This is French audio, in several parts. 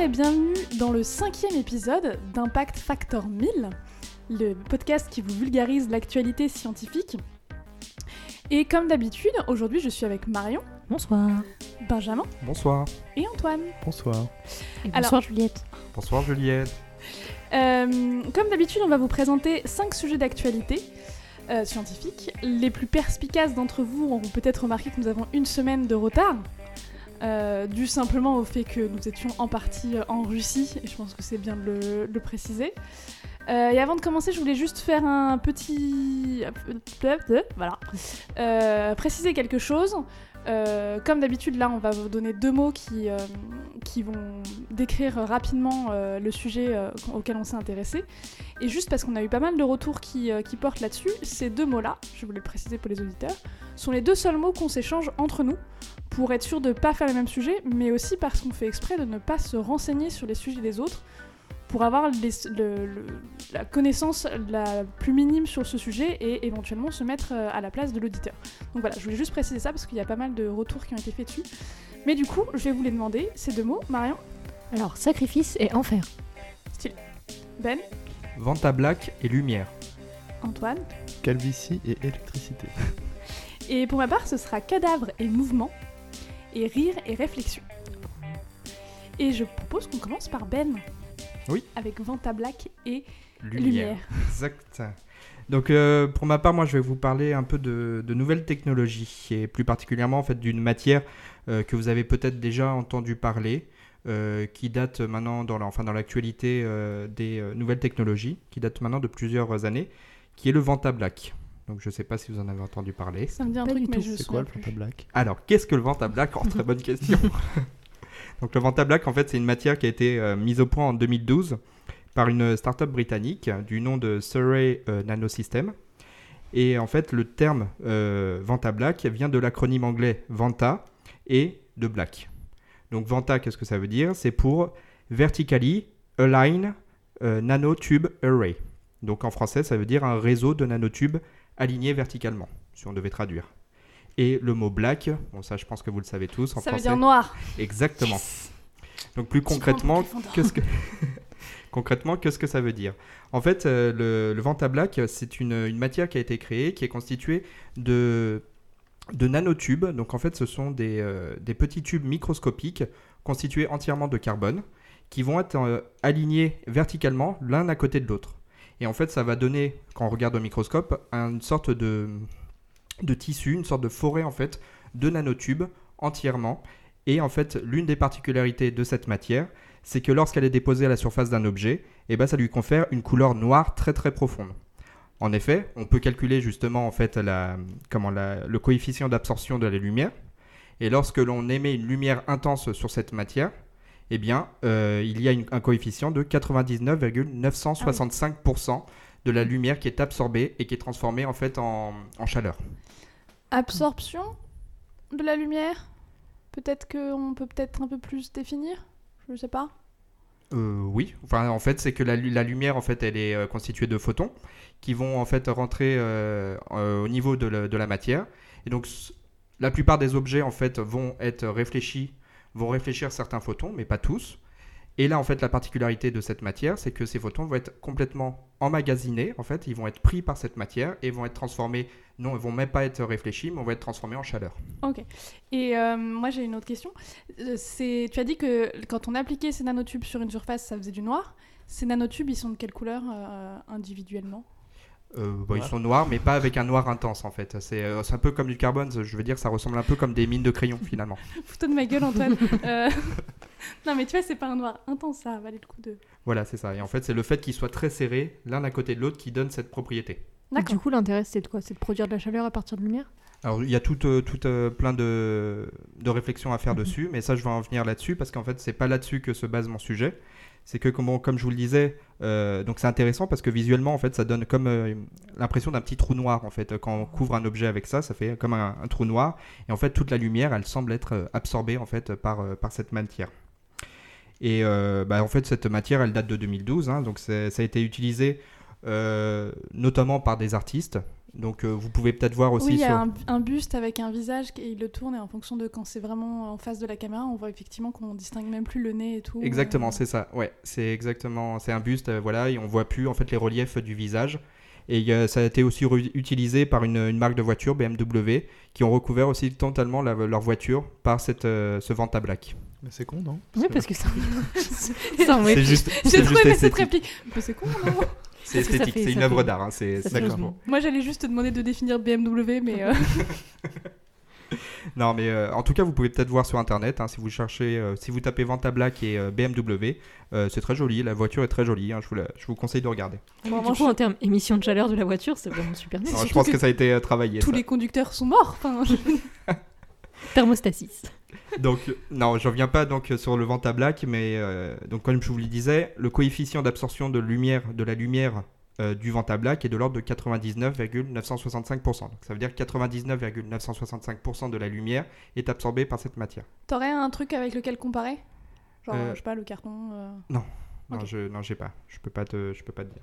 et bienvenue dans le cinquième épisode d'Impact Factor 1000, le podcast qui vous vulgarise l'actualité scientifique. Et comme d'habitude, aujourd'hui je suis avec Marion, Bonsoir. Benjamin Bonsoir. et Antoine. Bonsoir. Et Alors- bonsoir Juliette. Bonsoir Juliette. Euh, comme d'habitude, on va vous présenter 5 sujets d'actualité euh, scientifique. Les plus perspicaces d'entre vous auront peut-être remarqué que nous avons une semaine de retard, euh, dû simplement au fait que nous étions en partie euh, en Russie, et je pense que c'est bien de le, préciser. Euh, et avant de commencer, je voulais juste faire un petit... Voilà. Euh, préciser quelque chose. Euh, comme d'habitude, là, on va vous donner deux mots qui, euh, vont décrire rapidement euh, le sujet auquel on s'est intéressé. Et juste parce qu'on a eu pas mal de retours qui, qui portent là-dessus, ces deux mots-là, je voulais le préciser pour les auditeurs, sont les deux seuls mots qu'on s'échange entre nous pour être sûr de ne pas faire le même sujet, mais aussi parce qu'on fait exprès de ne pas se renseigner sur les sujets des autres pour avoir les- le- le- la connaissance la plus minime sur ce sujet et éventuellement se mettre euh, à la place de l'auditeur. Donc voilà, je voulais juste préciser ça parce qu'il y a pas mal de retours qui ont été faits dessus. Mais du coup, je vais vous les demander, ces deux mots, Marion, Alors, sacrifice et enfer. Ben, Vanta Black et Lumière. Antoine? Calvitie et électricité. Et pour ma part, ce sera cadavre et mouvement, et rire et réflexion. Et je propose qu'on commence par Ben. Oui. Avec Vanta Black et Lumière. Exact. Donc euh, pour ma part, moi je vais vous parler un peu de, de nouvelles technologies et plus particulièrement en fait d'une matière euh, que vous avez peut-être déjà entendu parler, euh, qui date maintenant dans la- enfin dans l'actualité euh, des euh, nouvelles technologies, qui date maintenant de plusieurs années, qui est le Vanta Black. Donc je ne sais pas si vous en avez entendu parler. Ça me dit un Pas truc, mais je C'est quoi le Black? Alors, qu'est-ce que le Vanta Black? En très bonne question. Donc, le Vanta Black, en fait, c'est une matière qui a été euh, mise au point en 2012 par une start-up britannique du nom de Surrey euh, Nanosystem. Et en fait, le terme euh, Vanta Black vient de l'acronyme anglais Vanta et de Black. Donc, Vanta, qu'est-ce que ça veut dire? C'est pour Vertically Align euh, Nanotube Array. Donc, en français, ça veut dire un réseau de nanotubes alignés verticalement, si on devait traduire. Et le mot black, bon ça je pense que vous le savez tous en Ça veut français. dire noir. Exactement. Donc plus concrètement, qu'est-ce que concrètement qu'est-ce que ça veut dire? En fait, euh, le, le Vanta Black, c'est une, une matière qui a été créée, qui est constituée de de nanotubes. Donc en fait, ce sont des, euh, des petits tubes microscopiques constitués entièrement de carbone qui vont être euh, alignés verticalement l'un à côté de l'autre. Et en fait, ça va donner, quand on regarde au microscope, une sorte de, de tissu, une sorte de forêt en fait de nanotubes entièrement. Et en fait, l'une des particularités de cette matière, c'est que lorsqu'elle est déposée à la surface d'un objet, eh ben, ça lui confère une couleur noire très très profonde. En effet, on peut calculer justement en fait le coefficient d'absorption de la lumière. Et lorsque l'on émet une lumière intense sur cette matière, eh bien, euh, il y a un coefficient de 99,965% de la lumière qui est absorbée et qui est transformée en fait en, en chaleur. Absorption de la lumière? Peut-être qu'on peut peut-être un peu plus définir? Je sais pas. Euh, oui, enfin en fait c'est que la, lu- la lumière en fait elle est euh, constituée de photons qui vont en fait rentrer euh, euh, au niveau de la, de la matière et donc la plupart des objets en fait vont être réfléchis, vont réfléchir certains photons mais pas tous. Et là en fait la particularité de cette matière c'est que ces photons vont être complètement emmagasinés en fait, ils vont être pris par cette matière et vont être transformés, non ils vont même pas être réfléchis mais vont être transformés en chaleur. Ok. Et euh, moi j'ai une autre question. Euh, C'est, tu as dit que quand on appliquait ces nanotubes sur une surface, ça faisait du noir. Ces nanotubes, ils sont de quelle couleur euh, individuellement? Euh, bah, ils sont noirs, mais pas avec un noir intense en fait. C'est euh, un peu comme du carbone, je veux dire, ça ressemble un peu comme des mines de crayon finalement. Fous-toi de ma gueule, Antoine. Euh, Non, mais tu vois, c'est pas un noir intense, ça valait le coup de. Voilà, c'est ça. Et en fait, c'est le fait qu'ils soient très serrés l'un à côté de l'autre qui donne cette propriété. Du coup, l'intérêt, c'est de quoi? C'est de produire de la chaleur à partir de lumière? Alors, il y a tout, euh, tout, euh, plein de, de réflexions à faire Mhm. dessus, mais ça, je vais en venir là-dessus parce qu'en fait, c'est pas là-dessus que se base mon sujet. C'est que, comme, je vous le disais, euh, donc c'est intéressant parce que visuellement, en fait, ça donne comme euh, l'impression d'un petit trou noir. En fait, quand on couvre un objet avec ça, ça fait comme un, trou noir. Et en fait, toute la lumière, elle semble être euh, absorbée en fait par, cette matière. Et bah, en fait, cette matière, elle date de 2012, hein, donc ça a été utilisé notamment par des artistes Donc euh, vous pouvez peut-être voir aussi oui, il y sur... a un, un buste avec un visage et il le tourne et en fonction de quand c'est vraiment en face de la caméra, on voit effectivement qu'on distingue même plus le nez et tout. Exactement, Euh, c'est ça. Ouais, c'est exactement, c'est un buste, euh, voilà, et on voit plus en fait les reliefs du visage. Et ça a été aussi utilisé par une, une marque de voiture, BMW, qui ont recouvert aussi totalement la- leur voiture par cette, euh, ce Vanta Black. Mais c'est con, non? Oui, parce que ça. ça C'est juste, J'ai aimé cette réplique. Mais c'est con, non? C'est esthétique, c'est une œuvre d'art. hein, c'est-. Moi, j'allais juste te demander de définir BMW, mais euh, Non, mais euh, en tout cas, vous pouvez peut-être voir sur internet hein, si vous cherchez, euh, si vous tapez Vanta Black et euh, BMW, euh, c'est très joli. La voiture est très jolie. hein, je, vous la- je vous conseille de regarder. Du coup, je- en termes émission de chaleur de la voiture, c'est vraiment super bien. Je pense que que ça a été euh, travaillé. tous ça. les conducteurs sont morts. Enfin, je- Thermostasis. Donc, non, je reviens pas donc sur le Vanta Black, mais euh, donc comme je vous le disais, le coefficient d'absorption de lumière de la lumière euh, du Vanta Black est de l'ordre de 99,965%. Donc, ça veut dire que 99,965% de la lumière est absorbée par cette matière. T'aurais un truc avec lequel comparer? Genre, Euh, je sais pas, le carton. euh, Non, Ok. je non, j'ai pas. Je peux pas te, je peux pas te dire.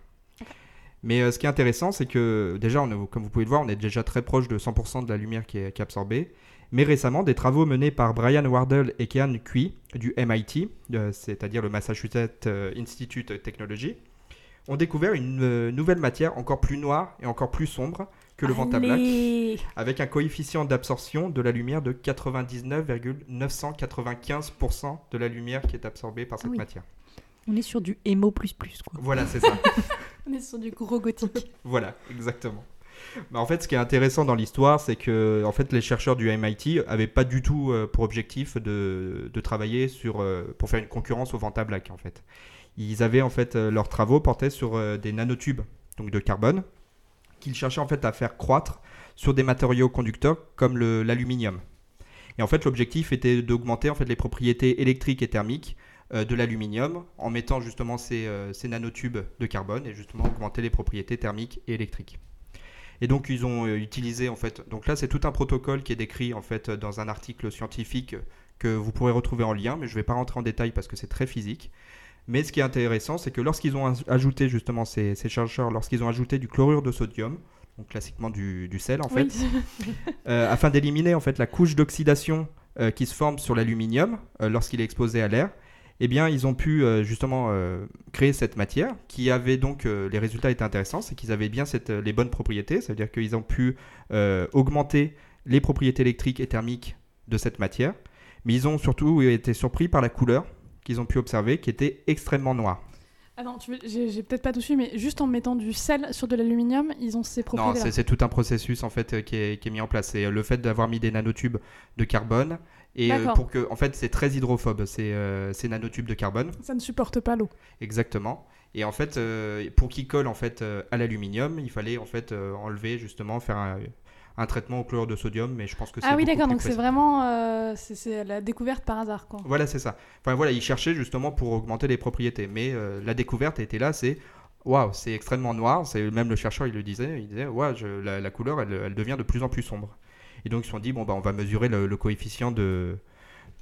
Mais euh, ce qui est intéressant, c'est que déjà, on est- comme vous pouvez le voir, on est déjà très proche de 100% de la lumière qui est, qui est absorbée. Mais récemment, des travaux menés par Brian Wardle et Kean Cui du MIT, euh, c'est-à-dire le Massachusetts euh, Institute of Technology, ont découvert une euh, nouvelle matière encore plus noire et encore plus sombre que le Vanta Black, Allez avec un coefficient d'absorption de la lumière de 99,995% de la lumière qui est absorbée par cette Ah oui. matière. On est sur du émo plus plus quoi. Voilà, c'est ça. On est sur du gros gothique. Voilà, exactement. En fait, ce qui est intéressant dans l'histoire, c'est que en fait, les chercheurs du MIT avaient pas du tout euh, pour objectif de, travailler sur, euh, pour faire une concurrence au Vanta Black. En fait, ils avaient en fait euh, leurs travaux portaient sur des nanotubes, donc de carbone, qu'ils cherchaient en fait à faire croître sur des matériaux conducteurs comme l'aluminium. Et en fait, l'objectif était d'augmenter en fait les propriétés électriques et thermiques de l'aluminium en mettant justement ces, ces nanotubes de carbone et justement augmenter les propriétés thermiques et électriques. Et donc ils ont euh, utilisé en fait, donc là c'est tout un protocole qui est décrit en fait dans un article scientifique que vous pourrez retrouver en lien, mais je ne vais pas rentrer en détail parce que c'est très physique. Mais ce qui est intéressant, c'est que lorsqu'ils ont aj- ajouté justement ces, ces chercheurs, lorsqu'ils ont ajouté du chlorure de sodium, donc classiquement du, du sel en fait, euh, afin d'éliminer en fait la couche d'oxydation euh, qui se forme sur l'aluminium euh, lorsqu'il est exposé à l'air, eh bien ils ont pu euh, justement euh, créer cette matière qui avait donc euh, les résultats étaient intéressants, c'est qu'ils avaient bien cette, les bonnes propriétés, ça veut dire qu'ils ont pu augmenter les propriétés électriques et thermiques de cette matière, mais ils ont surtout été surpris par la couleur qu'ils ont pu observer qui était extrêmement noire. Ah non, j'ai peut-être pas tout suivi, mais juste en mettant du sel sur de l'aluminium, ils ont ces Non, propriétés. c'est c'est tout un processus en fait qui est, qui est mis en place. C'est le fait d'avoir mis des nanotubes de carbone et euh, pour que, en fait, c'est très hydrophobe ces, euh, ces nanotubes de carbone, Ça ne supporte pas l'eau. exactement. Et en fait, euh, pour qu'ils collent en fait euh, à l'aluminium, il fallait en fait enlever justement faire un, un traitement au chlorure de sodium, mais je pense que c'est Ah oui, d'accord, donc c'est vraiment c'est- la découverte par hasard, quoi. Voilà, c'est ça. Enfin voilà, ils cherchaient justement pour augmenter les propriétés, mais la découverte était là, c'est waouh, c'est extrêmement noir. C'est même le chercheur, il le disait, il disait waouh, la, la couleur, elle, elle devient de plus en plus sombre. Et donc ils se sont dit bon bah on va mesurer le, le coefficient de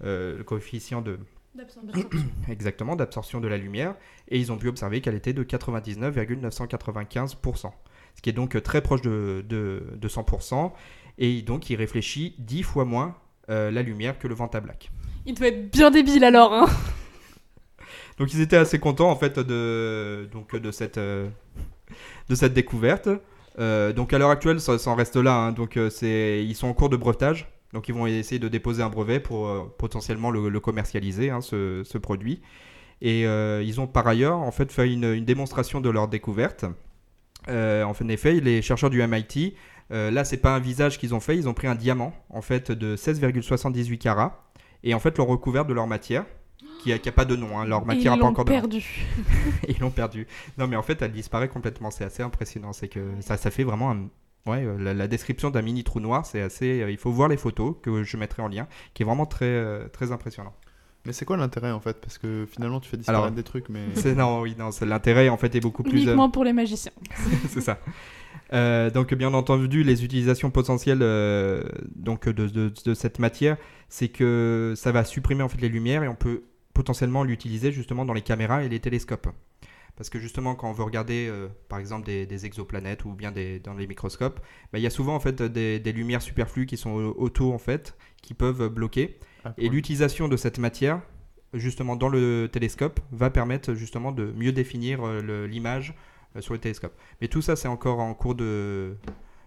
euh, le coefficient de exactement d'absorption de la lumière et ils ont pu observer qu'elle était de 99,995%, ce qui est donc très proche de, de, de 100%. Et donc il réfléchit 10 fois moins euh, la lumière que le Vanta Black. Il doit être bien débile alors, hein. Donc ils étaient assez contents en fait de, donc, de, cette, euh, de cette découverte. Euh, donc à l'heure actuelle, ça, en reste là. hein. Euh, ils sont en cours de brevetage. Donc ils vont essayer de déposer un brevet pour euh, potentiellement le, commercialiser, hein, ce, produit. Et ils ont par ailleurs en fait fait une, démonstration de leur découverte. Euh, en effet, les chercheurs du MIT, là c'est pas un visage qu'ils ont fait, ils ont pris un diamant en fait de 16,78 carats et en fait l'ont recouvert de leur matière qui a, qui a pas de nom. hein. Leur matière ils n'a pas l'ont encore de nom. perdu. Et ils l'ont perdu. Non, mais en fait, elle disparaît complètement. C'est assez impressionnant. C'est que ça, ça fait vraiment un. Ouais, euh, la, la description d'un mini trou noir, c'est assez. euh, il faut voir les photos que je mettrai en lien, qui est vraiment très, euh, très impressionnant. Mais c'est quoi l'intérêt en fait? Parce que finalement tu fais disparaître Alors, des trucs, mais. C'est non, oui, non, c'est- l'intérêt en fait est beaucoup plus. euh, Uniquement pour les magiciens. c'est ça. Euh, donc bien entendu, les utilisations potentielles euh, donc de, de- de cette matière, c'est que ça va supprimer en fait les lumières et on peut potentiellement l'utiliser justement dans les caméras et les télescopes. Parce que justement, quand on veut regarder, euh, par exemple, des, des exoplanètes ou bien des, dans les microscopes, bah, il y a souvent en fait des, des lumières superflues qui sont au- autour en fait, qui peuvent bloquer. Ah, Et l'utilisation de cette matière, justement dans le télescope, va permettre justement de mieux définir euh, l'image euh, sur le télescope. Mais tout ça, c'est encore en cours de,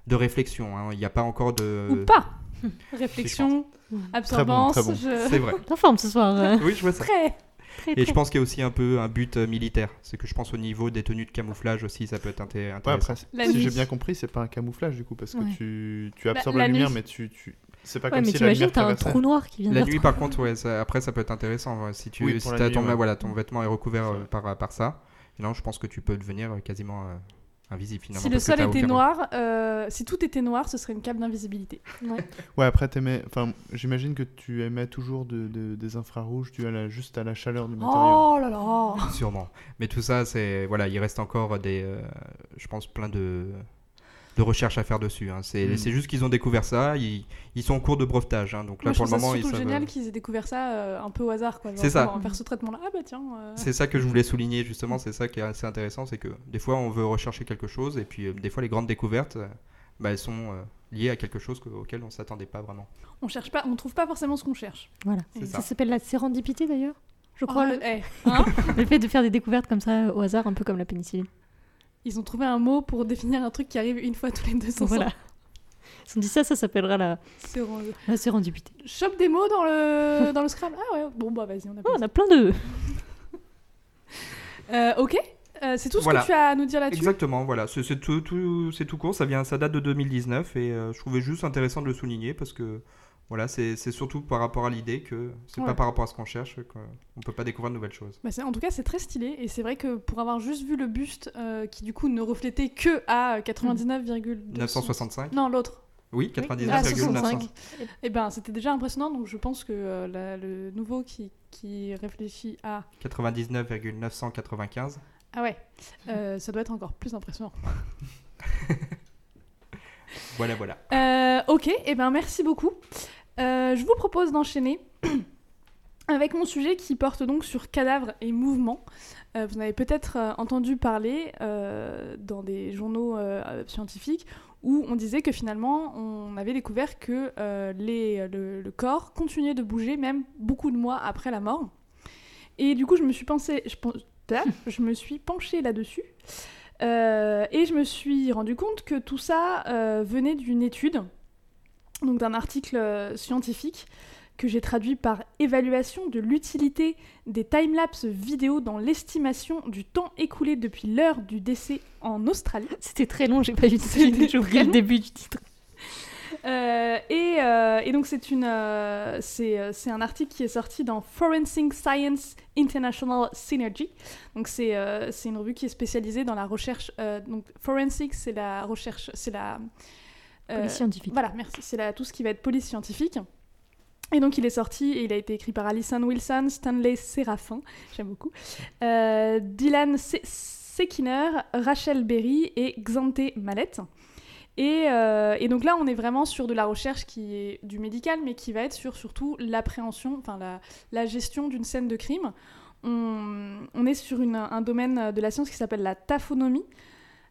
de réflexion. hein. Il n'y a pas encore de. Ou pas Réflexion, absorbance, bon. je- C'est vrai. T'es en forme ce soir. euh. Oui, je vois ça. Très. Très, Et très. je pense qu'il y a aussi un peu un but euh, militaire. C'est que je pense au niveau des tenues de camouflage aussi, ça peut être Ouais, intéressant. après, si j'ai bien compris, c'est pas un camouflage du coup, parce que Ouais. tu, tu absorbes la la, lumière, nuit. mais tu, tu... c'est pas Ouais, comme mais si la t'imagines, lumière t'as un trou noir qui vient La nuit, par contre, ouais, ça- après, ça peut être intéressant. ouais. Si tu Oui, si nuit, ton, ouais. voilà, ton vêtement est recouvert euh, par, par ça, et non, je pense que tu peux devenir quasiment euh, invisible finalement. Si le sol était noir, euh, si tout était noir, ce serait une cape d'invisibilité. Ouais, après, t'aimais... Enfin, j'imagine que tu émets toujours de, de- des infrarouges dû à la... juste à la chaleur du matériau. Oh là là Sûrement. Mais tout ça, c'est voilà, il reste encore des, euh, je pense, plein de de recherches à faire dessus. hein. C'est Mm. c'est juste qu'ils ont découvert ça. Ils, ils sont en cours de brevetage. hein. Donc là, Moi, pour le moment, savent. génial qu'ils aient découvert ça euh, un peu au hasard. C'est ça. On va faire ce traitement-là. Ah bah tiens. euh, C'est ça que je voulais souligner justement, c'est ça qui est assez intéressant, c'est que des fois on veut rechercher quelque chose et puis euh, des fois les grandes découvertes, euh, bah, elles sont euh, liées à quelque chose que- auquel on s'attendait pas vraiment. On cherche pas, on trouve pas forcément ce qu'on cherche. Voilà. C'est Ça ça. s'appelle la sérendipité d'ailleurs. Je crois. Oh, le... eh, hein le fait de faire des découvertes comme ça au hasard, un peu comme la pénicilline. Ils ont trouvé un mot pour définir un truc qui arrive une fois tous les 200 Voilà. ans. Ils ont dit ça, ça s'appellera la, la sérendipité. Chope des mots dans le, dans le Scrabble. Ah ouais, bon bah vas-y, on a Oh, on a plein de. Euh, ok, Euh, c'est tout ce Voilà. que tu as à nous dire là-dessus? Exactement, voilà, c'est tout, tout- c'est tout court, ça, vient, ça date de 2019 et euh, je trouvais juste intéressant de le souligner parce que voilà, c'est surtout par rapport à l'idée que c'est Ouais. pas par rapport à ce qu'on cherche qu'on peut pas découvrir de nouvelles choses. Bah, en tout cas, c'est très stylé et c'est vrai que pour avoir juste vu le buste euh, qui du coup ne reflétait que à 99,2 965 Non, l'autre. Oui, Ah, 99,900. 65. Et ben, c'était déjà impressionnant, donc je pense que euh, la- le nouveau qui, qui réfléchit à 99,995. ah ouais, euh, ça doit être encore plus impressionnant. Voilà, voilà. Euh, ok, et ben merci beaucoup. Euh, je vous propose d'enchaîner avec mon sujet qui porte donc sur cadavres et mouvements. Euh, vous en avez peut-être euh, entendu parler euh, dans des journaux scientifiques où on disait que finalement on avait découvert que les, le, le corps continuait de bouger même beaucoup de mois après la mort. Et du coup je me suis pensé, je, me suis penchée là-dessus. Et je me suis rendu compte que tout ça venait d'une étude, donc d'un article euh, scientifique que j'ai traduit par évaluation de l'utilité des timelapses vidéo dans l'estimation du temps écoulé depuis l'heure du décès en Australie. C'était très long, j'ai pas eu de C'était J'ai oublié le début du titre. Euh, et, euh, et donc c'est une, euh, c'est, c'est un article qui est sorti dans Forensic Science International Synergy. Donc c'est, une revue qui est spécialisée dans la recherche. donc Forensic, c'est la recherche, c'est la Police scientifique. Voilà, merci. C'est tout ce qui va être police scientifique. Et donc il est sorti et il a été écrit par Alison Wilson, Stanley Séraphin, j'aime beaucoup, euh, Dylan Se- Sekiner, Rachel Berry et Xante Mallette. Et, euh, et donc là, on est vraiment sur de la recherche qui est du médical, mais qui va être sur surtout l'appréhension, enfin la, la gestion d'une scène de crime. On, on est sur une- un domaine de la science qui s'appelle la taphonomie.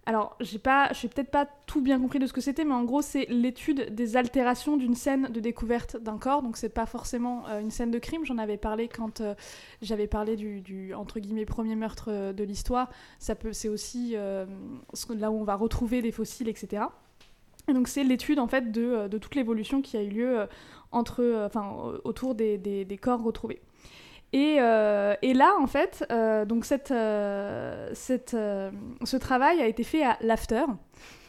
Alors, j'ai pas, j'ai peut-être pas tout bien compris de ce que c'était, mais en gros, c'est l'étude des altérations d'une scène de découverte d'un corps. Donc, c'est pas forcément euh, une scène de crime. J'en avais parlé quand euh, j'avais parlé du, du, entre guillemets premier meurtre euh, de l'histoire. Ça peut, c'est aussi là où on va retrouver des fossiles, etc. Et donc, c'est l'étude en fait de, de toute l'évolution qui a eu lieu entre, enfin, autour des, des, des corps retrouvés. Et, euh, et là, en fait, euh, donc cette, euh, cette, ce travail a été fait à l'after.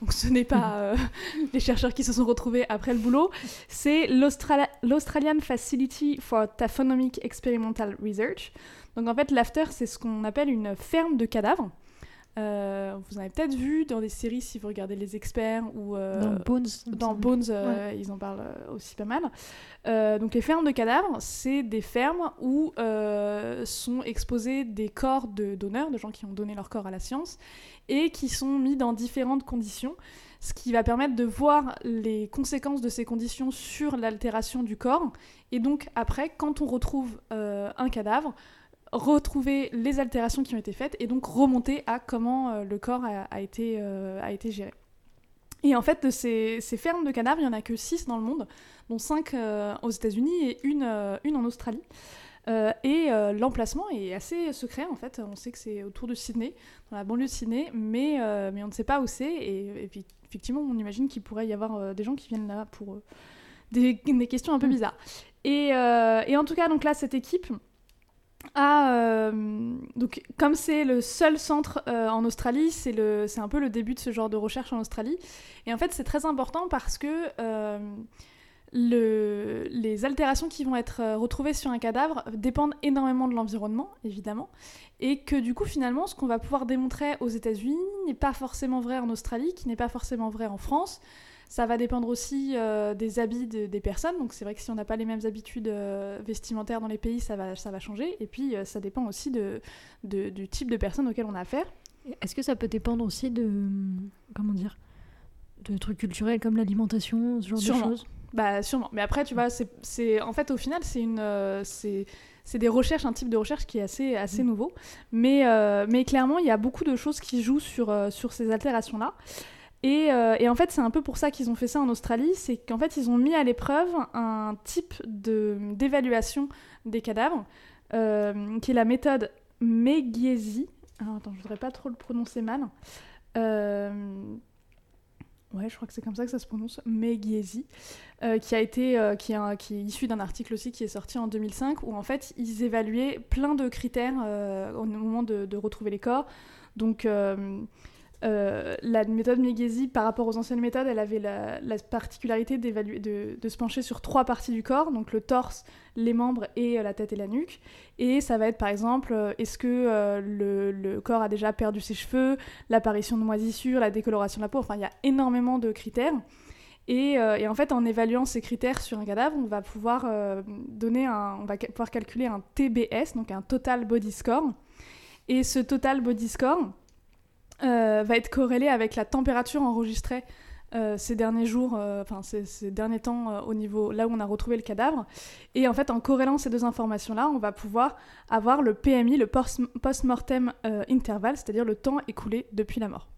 Donc ce n'est pas les chercheurs qui se sont retrouvés après le boulot, c'est l'Australian Facility for Taphonomic Experimental Research. Donc en fait, l'after, c'est ce qu'on appelle une ferme de cadavres. Euh, vous en avez peut-être vu dans des séries si vous regardez Les Experts ou euh, Dans Bones. dans. Bones, euh, ils en parlent aussi pas mal. Euh, donc les fermes de cadavres, c'est des fermes où euh, sont exposés des corps de donneurs, de gens qui ont donné leur corps à la science, et qui sont mis dans différentes conditions, ce qui va permettre de voir les conséquences de ces conditions sur l'altération du corps. Et donc après, quand on retrouve euh, un cadavre, retrouver les altérations qui ont été faites et donc remonter à comment euh, le corps a, a été, euh, a été géré. Et en fait, de ces, ces fermes de cadavres, il n'y en a que 6 dans le monde, dont 5 aux États-Unis et une, euh, une en Australie. Euh, et euh, l'emplacement est assez secret en fait. On sait que c'est autour de Sydney, dans la banlieue de Sydney, mais, euh, mais on ne sait pas où c'est. Et, et puis, effectivement, on imagine qu'il pourrait y avoir euh, des gens qui viennent là pour euh, des, des questions un peu Mm. bizarres. Et, euh, et en tout cas, donc là, cette équipe euh, donc, comme c'est le seul centre euh, en Australie, c'est un peu le début de ce genre de recherche en Australie. Et en fait, c'est très important parce que. euh, le- les altérations qui vont être retrouvées sur un cadavre dépendent énormément de l'environnement, évidemment, et que du coup, finalement, ce qu'on va pouvoir démontrer aux États-Unis n'est pas forcément vrai en Australie, qui n'est pas forcément vrai en France. Ça va dépendre aussi euh, des habits de- des personnes, donc c'est vrai que si on n'a pas les mêmes habitudes euh, vestimentaires dans les pays, ça va, ça va changer, et puis euh, ça dépend aussi de, de- du type de personnes auxquelles on a affaire. Est-ce que ça peut dépendre aussi de. Comment dire De trucs culturels comme l'alimentation, ce genre Sûrement. de choses? Bah sûrement. Mais après, tu vois, c'est, en fait au final, c'est une, c'est, c'est des recherches, un type de recherche qui est assez, assez Mm. nouveau. Mais, euh, mais clairement, il y a beaucoup de choses qui jouent sur, euh, sur ces altérations-là. Et, euh, et en fait, c'est un peu pour ça qu'ils ont fait ça en Australie, c'est qu'en fait, ils ont mis à l'épreuve un type d'évaluation des cadavres, euh, qui est la méthode Megiesi. Alors, attends, je voudrais pas trop le prononcer mal. Euh, Ouais, je crois que c'est comme ça que ça se prononce, Megiesi, qui a été, qui, est issu d'un article aussi qui est sorti en 2005, où en fait ils évaluaient plein de critères au moment de, de retrouver les corps. Donc euh, la méthode Megiesi, par rapport aux anciennes méthodes, elle avait la, la particularité de, se pencher sur trois parties du corps, donc le torse, les membres et euh, la tête et la nuque. Et ça va être par exemple, euh, est-ce que le, corps a déjà perdu ses cheveux, l'apparition de moisissures, la décoloration de la peau, enfin il y a énormément de critères. Et, en fait, en évaluant ces critères sur un cadavre, on va pouvoir donner on va pouvoir calculer un TBS, donc un Total Body Score. Et ce Total Body Score euh, va être corrélé avec la température enregistrée euh, ces derniers jours, euh, enfin ces, derniers temps au niveau là où on a retrouvé le cadavre. Et en fait, en corrélant ces deux informations-là, on va pouvoir avoir le PMI, le post- post-mortem interval, c'est-à-dire le temps écoulé depuis la mort.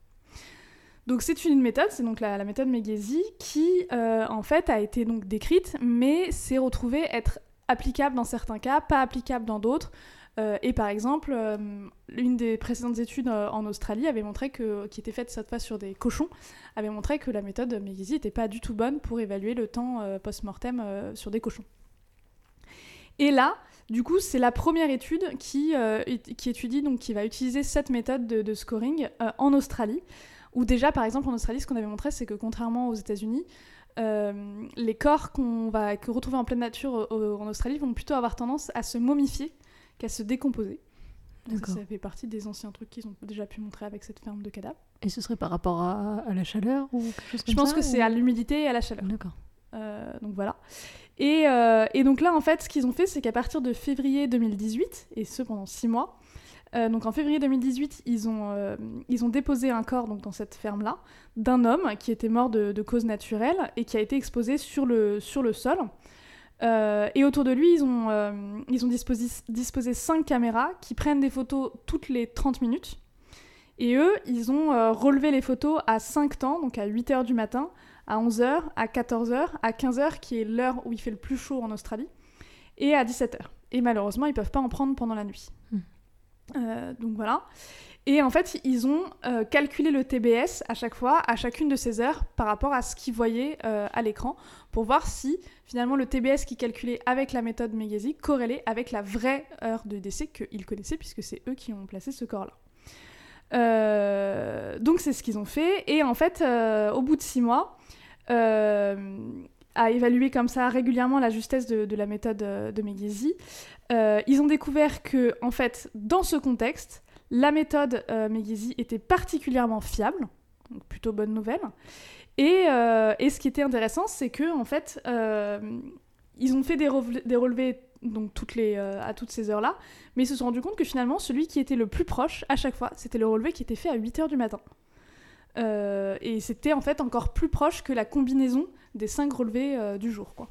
Donc c'est une méthode, c'est donc la, la méthode Meghesi qui en fait a été donc décrite, mais s'est retrouvée être applicable dans certains cas, pas applicable dans d'autres. Euh, et par exemple, euh, une des précédentes études euh, en Australie avait montré que, qui était faite cette fois sur des cochons, avait montré que la méthode Meghesi n'était pas du tout bonne pour évaluer le temps post-mortem sur des cochons. Et là, du coup, c'est la première étude qui, qui étudie, donc qui va utiliser cette méthode de, scoring en Australie. Où déjà, par exemple, en Australie, ce qu'on avait montré, c'est que contrairement aux États-Unis, les corps qu'on va retrouver en pleine nature en Australie vont plutôt avoir tendance à se momifier qu'à se décomposer. Ça, ça fait partie des anciens trucs qu'ils ont déjà pu montrer avec cette ferme de cadavres. Et ce serait par rapport à, à la chaleur ou quelque chose comme Je pense ça, que c'est à l'humidité et à la chaleur. D'accord. Euh, donc voilà. Et, euh, et donc là, en fait, ce qu'ils ont fait, c'est qu'à partir de février 2018, et ce pendant six mois, euh, donc en février 2018, ils ont, ils ont déposé un corps donc, dans cette ferme-là d'un homme qui était mort de, de cause naturelle et qui a été exposé sur le, sur le sol. Euh, et autour de lui, ils ont, euh, ils ont disposé, disposé cinq caméras qui prennent des photos toutes les 30 minutes. Et eux, ils ont euh, relevé les photos à 5 temps, donc à 8 heures du matin, à 11h, à 14h, à 15h, qui est l'heure où il fait le plus chaud en Australie, et à 17h. Et malheureusement, ils peuvent pas en prendre pendant la nuit. Hmm. Euh, donc voilà. Et en fait, ils ont euh, calculé le TBS à chaque fois, à chacune de ces heures, par rapport à ce qu'ils voyaient euh, à l'écran, pour voir si finalement le TBS qu'ils calculaient avec la méthode Meghesi corrélait avec la vraie heure de décès qu'ils connaissaient, puisque c'est eux qui ont placé ce corps-là. Donc c'est ce qu'ils ont fait. Et en fait, au bout de six mois, à évaluer comme ça régulièrement la justesse de, la méthode euh, de Meghesi, euh, ils ont découvert que, en fait, dans ce contexte, la méthode euh, était particulièrement fiable, donc plutôt bonne nouvelle. Et, euh, et ce qui était intéressant, c'est que, en fait, euh, ils ont fait des, relevés donc à toutes ces heures-là, mais ils se sont rendus compte que finalement, celui qui était le plus proche à chaque fois, c'était le relevé qui était fait à 8 heures du matin. Et c'était en fait encore plus proche que la combinaison des cinq relevés euh, du jour. Quoi.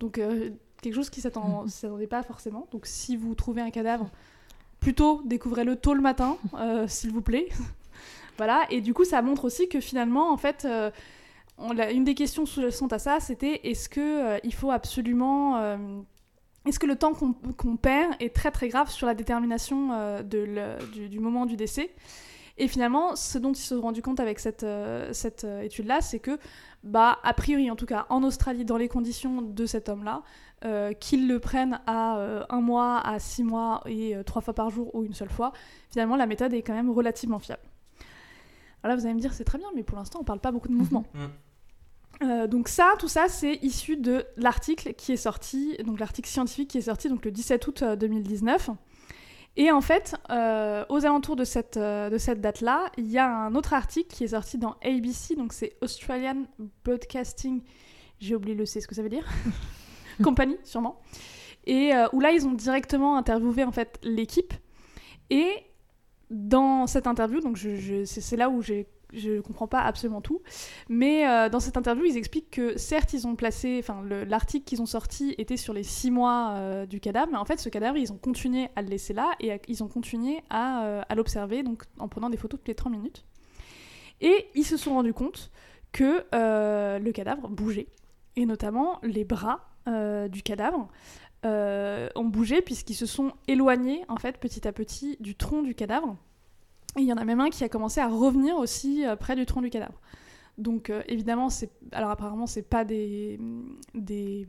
Donc euh, quelque chose qui s'attend- Mhm. s'attendait pas forcément. Donc si vous trouvez un cadavre plutôt découvrez-le tôt le matin, euh, s'il vous plaît. voilà, et du coup, ça montre aussi que finalement, en fait, on une des questions sous-jacentes à ça, c'était est-ce que euh, il faut absolument. euh, est-ce que le temps qu'on perd est très très grave sur la détermination euh, de le- du, du moment du décès? Et finalement, ce dont ils se sont rendus compte avec cette, euh, cette euh, étude-là, c'est que, bah, a priori, en tout cas en Australie, dans les conditions de cet homme-là, euh, qu'ils le prennent à euh, un mois, à six mois et trois fois par jour ou une seule fois, finalement, la méthode est quand même relativement fiable. Alors là, vous allez me dire, c'est très bien, mais pour l'instant, on parle pas beaucoup de mouvement. Euh, donc ça, tout ça, c'est issu de l'article qui est sorti, donc l'article scientifique qui est sorti donc le 17 août euh, 2019. Et en fait, euh, aux alentours de cette, euh, de cette date-là, il y a un autre article qui est sorti dans ABC, donc c'est Australian Broadcasting, j'ai oublié le C, ce que ça veut dire, compagnie sûrement, et euh, où là ils ont directement interviewé en fait l'équipe. Et dans cette interview, donc je, je- c'est c'est là où j'ai je comprends pas absolument tout, mais euh, dans cette interview, ils expliquent que certes, ils ont placé, enfin, le- l'article qu'ils ont sorti était sur les six mois euh, du cadavre, mais en fait, ce cadavre, ils ont continué à le laisser là et ils ont continué à, euh, à l'observer, donc en prenant des photos toutes les 30 minutes. Et ils se sont rendus compte que le cadavre bougeait, et notamment les bras du cadavre ont bougé puisqu'ils se sont éloignés en fait petit à petit du tronc du cadavre. Et il y en a même un qui a commencé à revenir aussi euh, près du tronc du cadavre. Donc euh, évidemment, c'est alors apparemment c'est pas des, des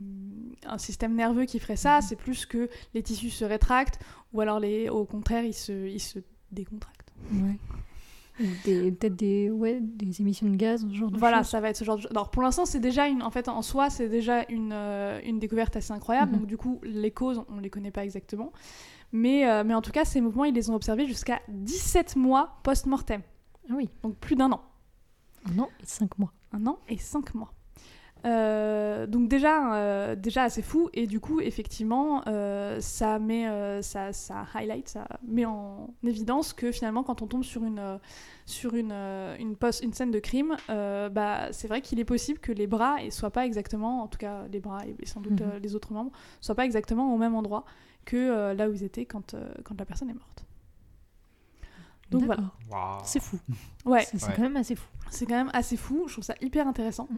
un système nerveux qui ferait ça, c'est plus que les tissus se rétractent ou alors les au contraire ils se ils se décontractent. Ouais. Peut-être des, ouais, des émissions de gaz, ce genre de Voilà, ça va être ce genre de Alors pour l'instant, c'est déjà une en fait en soi, c'est déjà une, euh, une découverte assez incroyable. Mhm. Donc du coup, les causes, on les connaît pas exactement. Mais, euh, mais en tout cas, ces mouvements, ils les ont observés jusqu'à 17 mois post-mortem. Ah oui, Donc plus d'un an. un an et cinq mois. un an et cinq mois. Euh, donc déjà, euh, déjà assez fou et du coup effectivement euh, ça met ça, ça highlight ça met en évidence que finalement quand on tombe sur une sur une une, post- une scène de crime bah c'est vrai qu'il est possible que les bras ne soient pas exactement en tout cas les bras et, et sans doute Mhm. les autres membres soient pas exactement au même endroit que euh, là où ils étaient quand euh, quand la personne est morte. Donc voilà. C'est fou. Ouais. C'est Ouais. quand même assez fou. C'est quand même assez fou, je trouve ça hyper intéressant.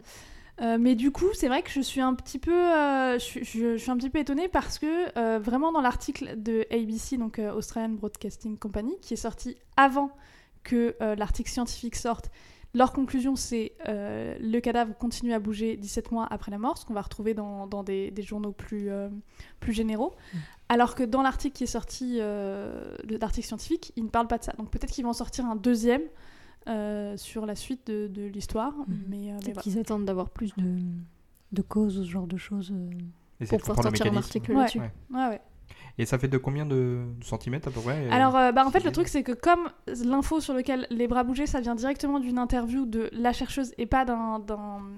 Euh, mais du coup, c'est vrai que je suis un petit peu, euh, je, suis- je- je suis un petit peu étonnée parce que euh, vraiment dans l'article de ABC, donc euh, Australian Broadcasting Company, qui est sorti avant que euh, l'article scientifique sorte, leur conclusion c'est euh, le cadavre continue à bouger 17 mois après la mort, ce qu'on va retrouver dans, dans des, des journaux plus, euh, plus généraux. Mm. Alors que dans l'article qui est sorti, euh, de- l'article scientifique, ils ne parlent pas de ça. Donc peut-être qu'ils vont en sortir un deuxième euh, sur la suite de, de l'histoire. Mhm. Mais, euh, mais Peut-être voilà. qu'ils attendent d'avoir plus de, de causes, ce genre de choses, euh, pour pouvoir sortir un article Ouais. là-dessus. Ouais. Ouais, ouais. Et ça fait de combien de de centimètres à peu près Alors, euh, bah, en fait, le truc, c'est que comme l'info sur lequel les bras bougeaient, ça vient directement d'une interview de la chercheuse et pas d'un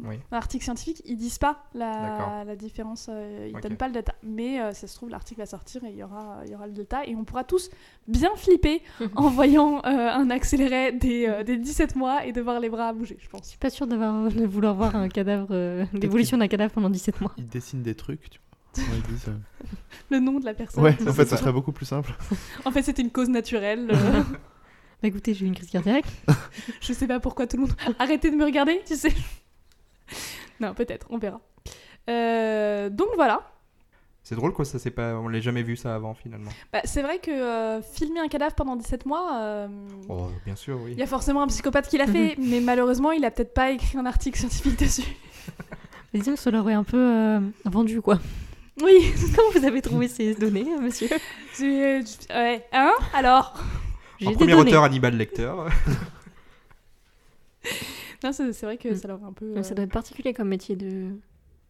Oui. article scientifique, ils disent pas la, différence, euh, ils Ok. donnent pas le data. Mais euh, ça se trouve, l'article va sortir et il y aura, il y aura le delta et on pourra tous bien flipper en voyant euh, un accéléré des, euh, des 17 mois et de voir les bras bouger, je Je pense. suis pas sûre de vouloir voir un cadavre, euh, l'évolution d'un cadavre pendant 17 mois. Ils dessinent des trucs, tu Le nom de la personne. Ouais, en fait, ça serait beaucoup plus simple. En fait, c'était une cause naturelle. euh, Bah écoutez, j'ai eu une crise cardiaque. Je sais pas pourquoi tout le monde. Arrêtez de me regarder, tu sais. non, peut-être, on verra. Euh, donc voilà. C'est drôle quoi, ça c'est pas, on l'a jamais vu ça avant finalement. Bah, c'est vrai que euh, filmer un cadavre pendant 17 mois, euh, Oh, bien sûr, oui. il y a forcément un psychopathe qui l'a fait, mais malheureusement, il a peut-être pas écrit un article scientifique dessus. Mais disons que ça l'aurait un peu euh, vendu, quoi. Oui, Comment vous avez trouvé ces données, euh, monsieur? Ouais, hein? Alors? En premier données. auteur, Hannibal Lecter. Non, c'est c'est vrai que Mm. ça l'aurait un peu. Mais euh, Ça doit être particulier comme métier de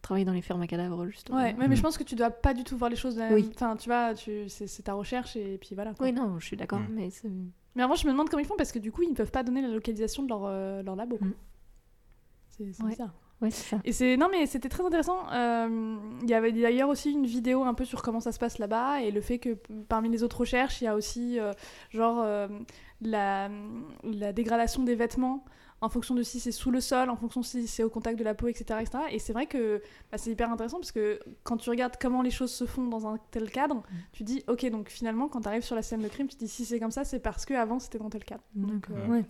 travailler dans les fermes à cadavres, justement. Ouais, ouais, mais Mm. je pense que tu dois pas du tout voir les choses de la Oui. Enfin, tu vois, tu... c'est c'est ta recherche et puis voilà. quoi. Oui, non, je suis d'accord, Mm. mais c'est... Mais avant, je me demande comment ils font parce que du coup, ils ne peuvent pas donner la localisation de leur, euh, leur labo. c'est Ouais. bizarre. Ouais, c'est ça. Et c'est non mais c'était très intéressant. Euh, Il y avait d'ailleurs aussi une vidéo un peu sur comment ça se passe là-bas et le fait que parmi les autres recherches, il y a aussi euh, genre euh, la, la dégradation des vêtements en fonction de si c'est sous le sol, en fonction de si c'est au contact de la peau, etc. etc. Et c'est vrai que bah, c'est hyper intéressant parce que quand tu regardes comment les choses se font dans un tel cadre, tu dis, ok, donc finalement, quand tu arrives sur la scène de crime, tu dis, si c'est comme ça, c'est parce qu'avant c'était dans tel cadre. Donc, euh, Ouais.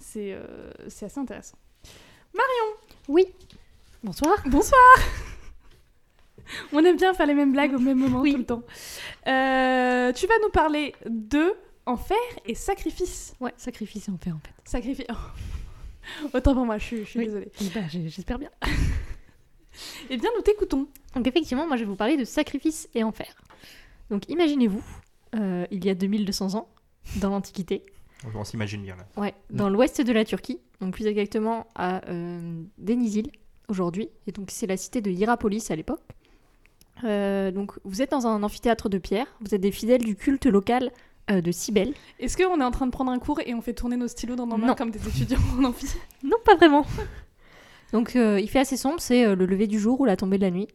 c'est euh, c'est assez intéressant. Oui. Bonsoir. Bonsoir On aime bien faire les mêmes blagues au même moment Oui. tout le temps. Euh, tu vas nous parler de enfer et sacrifice. Ouais, sacrifice et enfer en fait. Sacrifice. Autant pour moi, je suis, je suis Oui. désolée. Bah, j'ai- j'espère bien. Eh bien, nous t'écoutons. Donc effectivement, moi je vais vous parler de sacrifice et enfer. Donc imaginez-vous, euh, il y a 2200 ans, dans l'Antiquité, On s'imagine bien là. ouais, dans l'ouest de la Turquie, donc plus exactement à euh, Denizli aujourd'hui, et donc c'est la cité de Hierapolis à l'époque. Euh, donc vous êtes dans un amphithéâtre de pierre, vous êtes des fidèles du culte local euh, de Cybèle. Est-ce qu'on est en train de prendre un cours et on fait tourner nos stylos dans nos mains Non. comme des étudiants en amphi Non, pas vraiment. donc euh, il fait assez sombre, c'est le lever du jour ou la tombée de la nuit.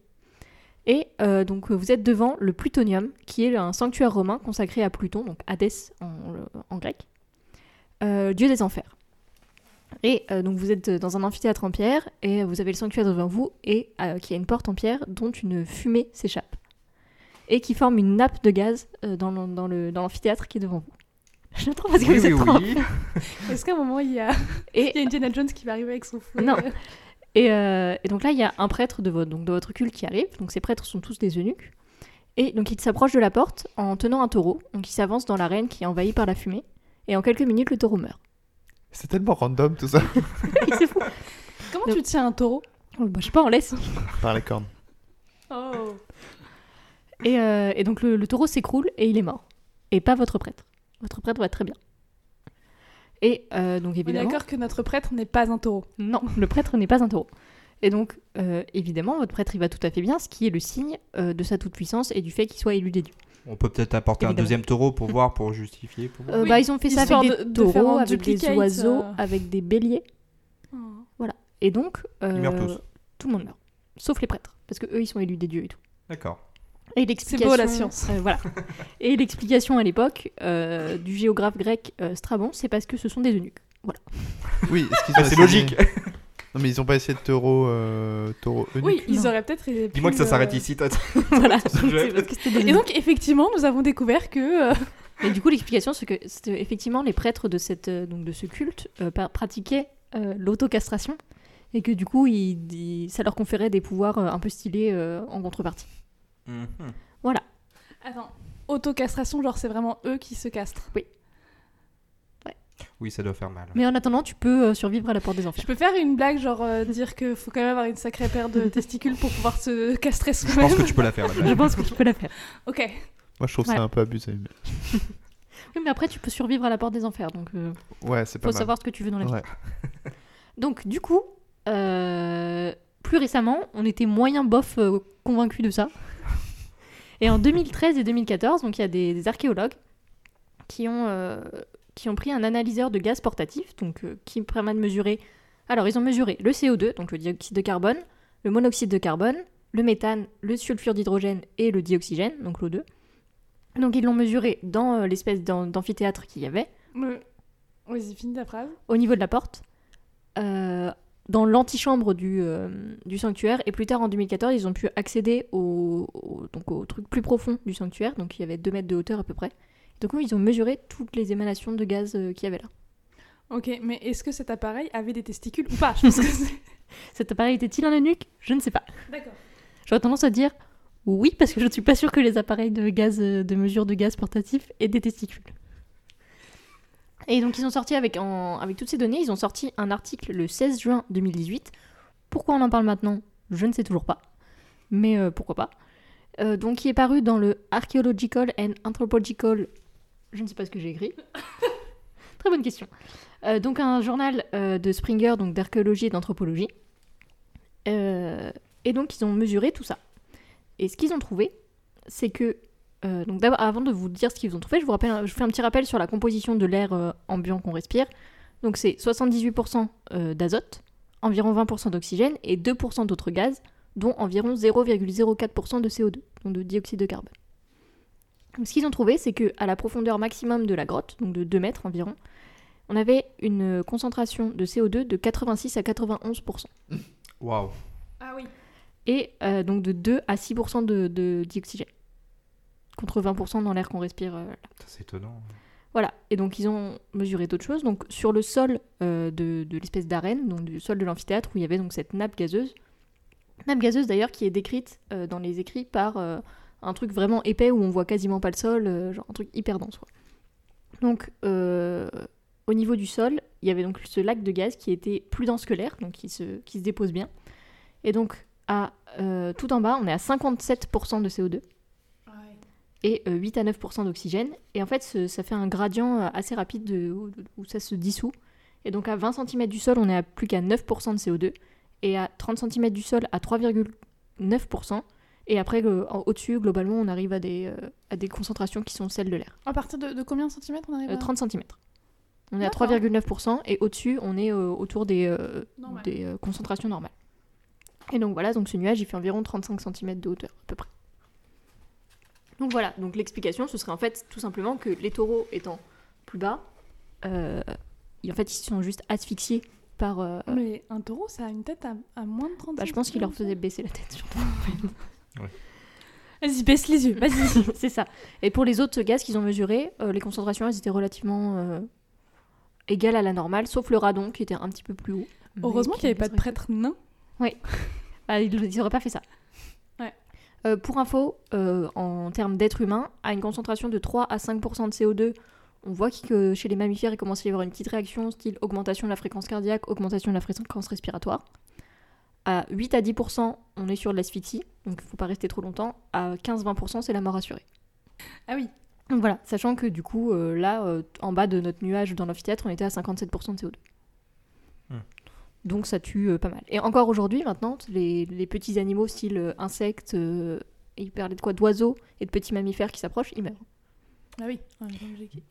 Et donc vous êtes devant le Plutonium, qui est un sanctuaire romain consacré à Pluton, donc Hadès en, en grec, dieu des enfers. Et euh, donc vous êtes dans un amphithéâtre en pierre, et vous avez le sanctuaire devant vous, et euh, qui a une porte en pierre dont une fumée s'échappe. Et qui forme une nappe de gaz euh, dans le- dans le- dans l'amphithéâtre qui est devant vous. J'attends parce que Oui, vous êtes oui, trop- oui. Est-ce qu'à un moment, il y a... Et il y a Indiana Jones qui va arriver avec son fouet Non. Et, euh, et donc là, il y a un prêtre de votre, donc de votre culte qui arrive. Donc ces prêtres sont tous des eunuques. Et donc il s'approche de la porte en tenant un taureau. Donc il s'avance dans l'arène qui est envahie par la fumée. Et en quelques minutes, le taureau meurt. C'est tellement random tout ça. C'est fou. Comment tu tiens un taureau? Oh, bah, je sais pas, on laisse. Par les cornes. Oh Et, euh, et donc le, le taureau s'écroule et il est mort. Et pas votre prêtre. Votre prêtre va très bien. Et euh, donc On est évidemment... d'accord que notre prêtre n'est pas un taureau. Non, le prêtre n'est pas un taureau. Et donc, euh, évidemment, votre prêtre, il va tout à fait bien, ce qui est le signe euh, de sa toute-puissance et du fait qu'il soit élu des dieux. On peut peut-être apporter un deuxième taureau pour voir, pour justifier. Pour voir. Euh, Oui, bah, ils ont fait ça avec de- des de faire taureaux, un avec des oiseaux, euh. avec des béliers. Et donc, euh, Ils meurent tous. tout le monde meurt. Sauf les prêtres, parce que eux, ils sont élus des dieux et tout. D'accord. Et l'explication, beau, la science. euh, voilà. Et l'explication à l'époque euh, du géographe grec euh, Strabon, c'est parce que ce sont des eunuques. Oui, est-ce qu'ils Ah, c'est logique. Non, mais ils ont pas essayé de taureau. Euh, taureau Oui, ils auraient peut-être... Dis-moi que ça s'arrête euh, ici, toi. voilà. Et donc, effectivement, nous avons découvert que... euh, Et du coup, l'explication, c'est que c'était effectivement les prêtres de, cette, euh, donc de ce culte euh, pratiquaient euh, l'autocastration et que du coup, ils- ils- ça leur conférait des pouvoirs euh, un peu stylés euh, en contrepartie. Mhm. Attends, autocastration, genre c'est vraiment eux qui se castrent. Oui, ça doit faire mal. Mais en attendant, tu peux euh, survivre à la porte des Je enfers. peux faire une blague, genre euh, dire qu'il faut quand même avoir une sacrée paire de testicules pour pouvoir se castrer Je pense soi-même. que tu peux la faire. la Je pense que tu peux la faire. Ok. Moi, je trouve Voilà. ça un peu abusé. mais- Oui, mais après, tu peux survivre à la porte des enfers, donc euh, Ouais, c'est pas faut mal. savoir ce que tu veux dans la vie. Ouais. Donc, du coup, euh, plus récemment, on était moyen bof euh, convaincus de ça. Et en 2013 et 2014, donc il y a des, des archéologues qui ont, euh, qui ont pris un analyseur de gaz portatif, donc euh, qui permet de mesurer. Alors, ils ont mesuré le CO2, donc le dioxyde de carbone, le monoxyde de carbone, le méthane, le sulfure d'hydrogène et le dioxygène, donc l'O2. Donc, ils l'ont mesuré dans euh, l'espèce d'am- d'amphithéâtre qu'il y avait Vas-y, finis ta phrase. au niveau de la porte, euh, dans l'antichambre du, euh, du sanctuaire. Et plus tard, en 2014, ils ont pu accéder au, au- donc au truc plus profond du sanctuaire. Donc il y avait 2 mètres de hauteur à peu près. Donc ils ont mesuré toutes les émanations de gaz euh, qu'il y avait là. Ok, mais est-ce que cet appareil avait des testicules ou pas? Je pense que c'est- Cet appareil était-il un eunuque? Je ne sais pas. D'accord. J'aurais tendance à dire oui, parce que je ne suis pas sûre que les appareils de gaz, euh, de mesure de gaz portatif aient des testicules. Et donc ils ont sorti avec, en- avec toutes ces données, ils ont sorti un article le 16 juin 2018. Pourquoi on en parle maintenant? Je ne sais toujours pas. Mais euh, pourquoi pas. Euh, donc qui est paru dans le Archaeological and Anthropological... Je ne sais pas ce que j'ai écrit. Très bonne question. Euh, donc un journal euh, de Springer, donc d'archéologie et d'anthropologie. Euh, et donc ils ont mesuré tout ça. Et ce qu'ils ont trouvé, c'est que donc avant de vous dire ce qu'ils ont trouvé, je vous, rappelle, je vous fais un petit rappel sur la composition de l'air ambiant qu'on respire. Donc c'est 78% euh, d'azote, environ 20% d'oxygène et 2% d'autres gaz, dont environ 0,04% de CO2, donc de dioxyde de carbone. Donc, ce qu'ils ont trouvé, c'est que à la profondeur maximum de la grotte, donc de 2 mètres environ, on avait une concentration de CO2 de 86 à 91%. Waouh. Ah oui. Et euh, donc de 2 à 6% de, de dioxygène. Contre 20% dans l'air qu'on respire. euh, C'est étonnant. Voilà. Et donc ils ont mesuré d'autres choses. Donc sur le sol euh, de, de l'espèce d'arène, donc du sol de l'amphithéâtre, où il y avait donc cette nappe gazeuse. Nappe gazeuse d'ailleurs qui est décrite euh, dans les écrits par euh, un truc vraiment épais où on voit quasiment pas le sol, euh, genre un truc hyper dense. quoi. Donc euh, au niveau du sol, il y avait donc ce lac de gaz qui était plus dense que l'air, donc qui se, qui se dépose bien. Et donc à, euh, tout en bas, on est à 57% de CO2 et euh, 8 à 9% d'oxygène. Et en fait, ce- ça fait un gradient assez rapide de- où, où ça se dissout. Et donc à 20 cm du sol, on est à plus qu'à 9% de CO2. Et à 30 cm du sol, à 3,9%. Et après, en- au-dessus, globalement, on arrive à des, euh, à des concentrations qui sont celles de l'air. À partir de, de combien de centimètres on arrive Euh, à 30 cm. On est à D'accord. 3,9% et au-dessus, on est euh, autour des, euh, Normal. des euh, concentrations normales. Et donc voilà, donc ce nuage, il fait environ 35 cm de hauteur, à peu près. Donc voilà, donc l'explication, ce serait en fait tout simplement que les taureaux étant plus bas, euh, et en fait, ils sont juste asphyxiés par... euh, Mais un taureau, ça a une tête à, à moins de 30 bah, je pense qu'il leur centimètres. faisait baisser la tête, surtout. Vas-y, baisse les yeux, vas-y. C'est ça. Et pour les autres gaz qu'ils ont mesurés, euh, les concentrations, elles étaient relativement euh, égales à la normale, sauf le radon qui était un petit peu plus haut. Heureusement qu'il n'y avait pas de prêtre nain. Ah, ils n'auraient pas fait ça. Ouais. Euh, pour info, euh, en termes d'être humain, à une concentration de 3 à 5% de CO2, on voit que chez les mammifères, il commence à y avoir une petite réaction, style augmentation de la fréquence cardiaque, augmentation de la fréquence respiratoire. À 8 à 10%, on est sur de l'asphyxie, donc il ne faut pas rester trop longtemps. À 15-20%, c'est la mort assurée. Ah oui. Donc voilà, sachant que du coup, euh, là, euh, en bas de notre nuage dans l'amphithéâtre, on était à 57% de CO2. Hmm. Donc ça tue euh, pas mal. Et encore aujourd'hui, maintenant, les, les petits animaux, style insectes, euh, et il parlait de quoi D'oiseaux et de petits mammifères qui s'approchent, ils meurent. Ah oui.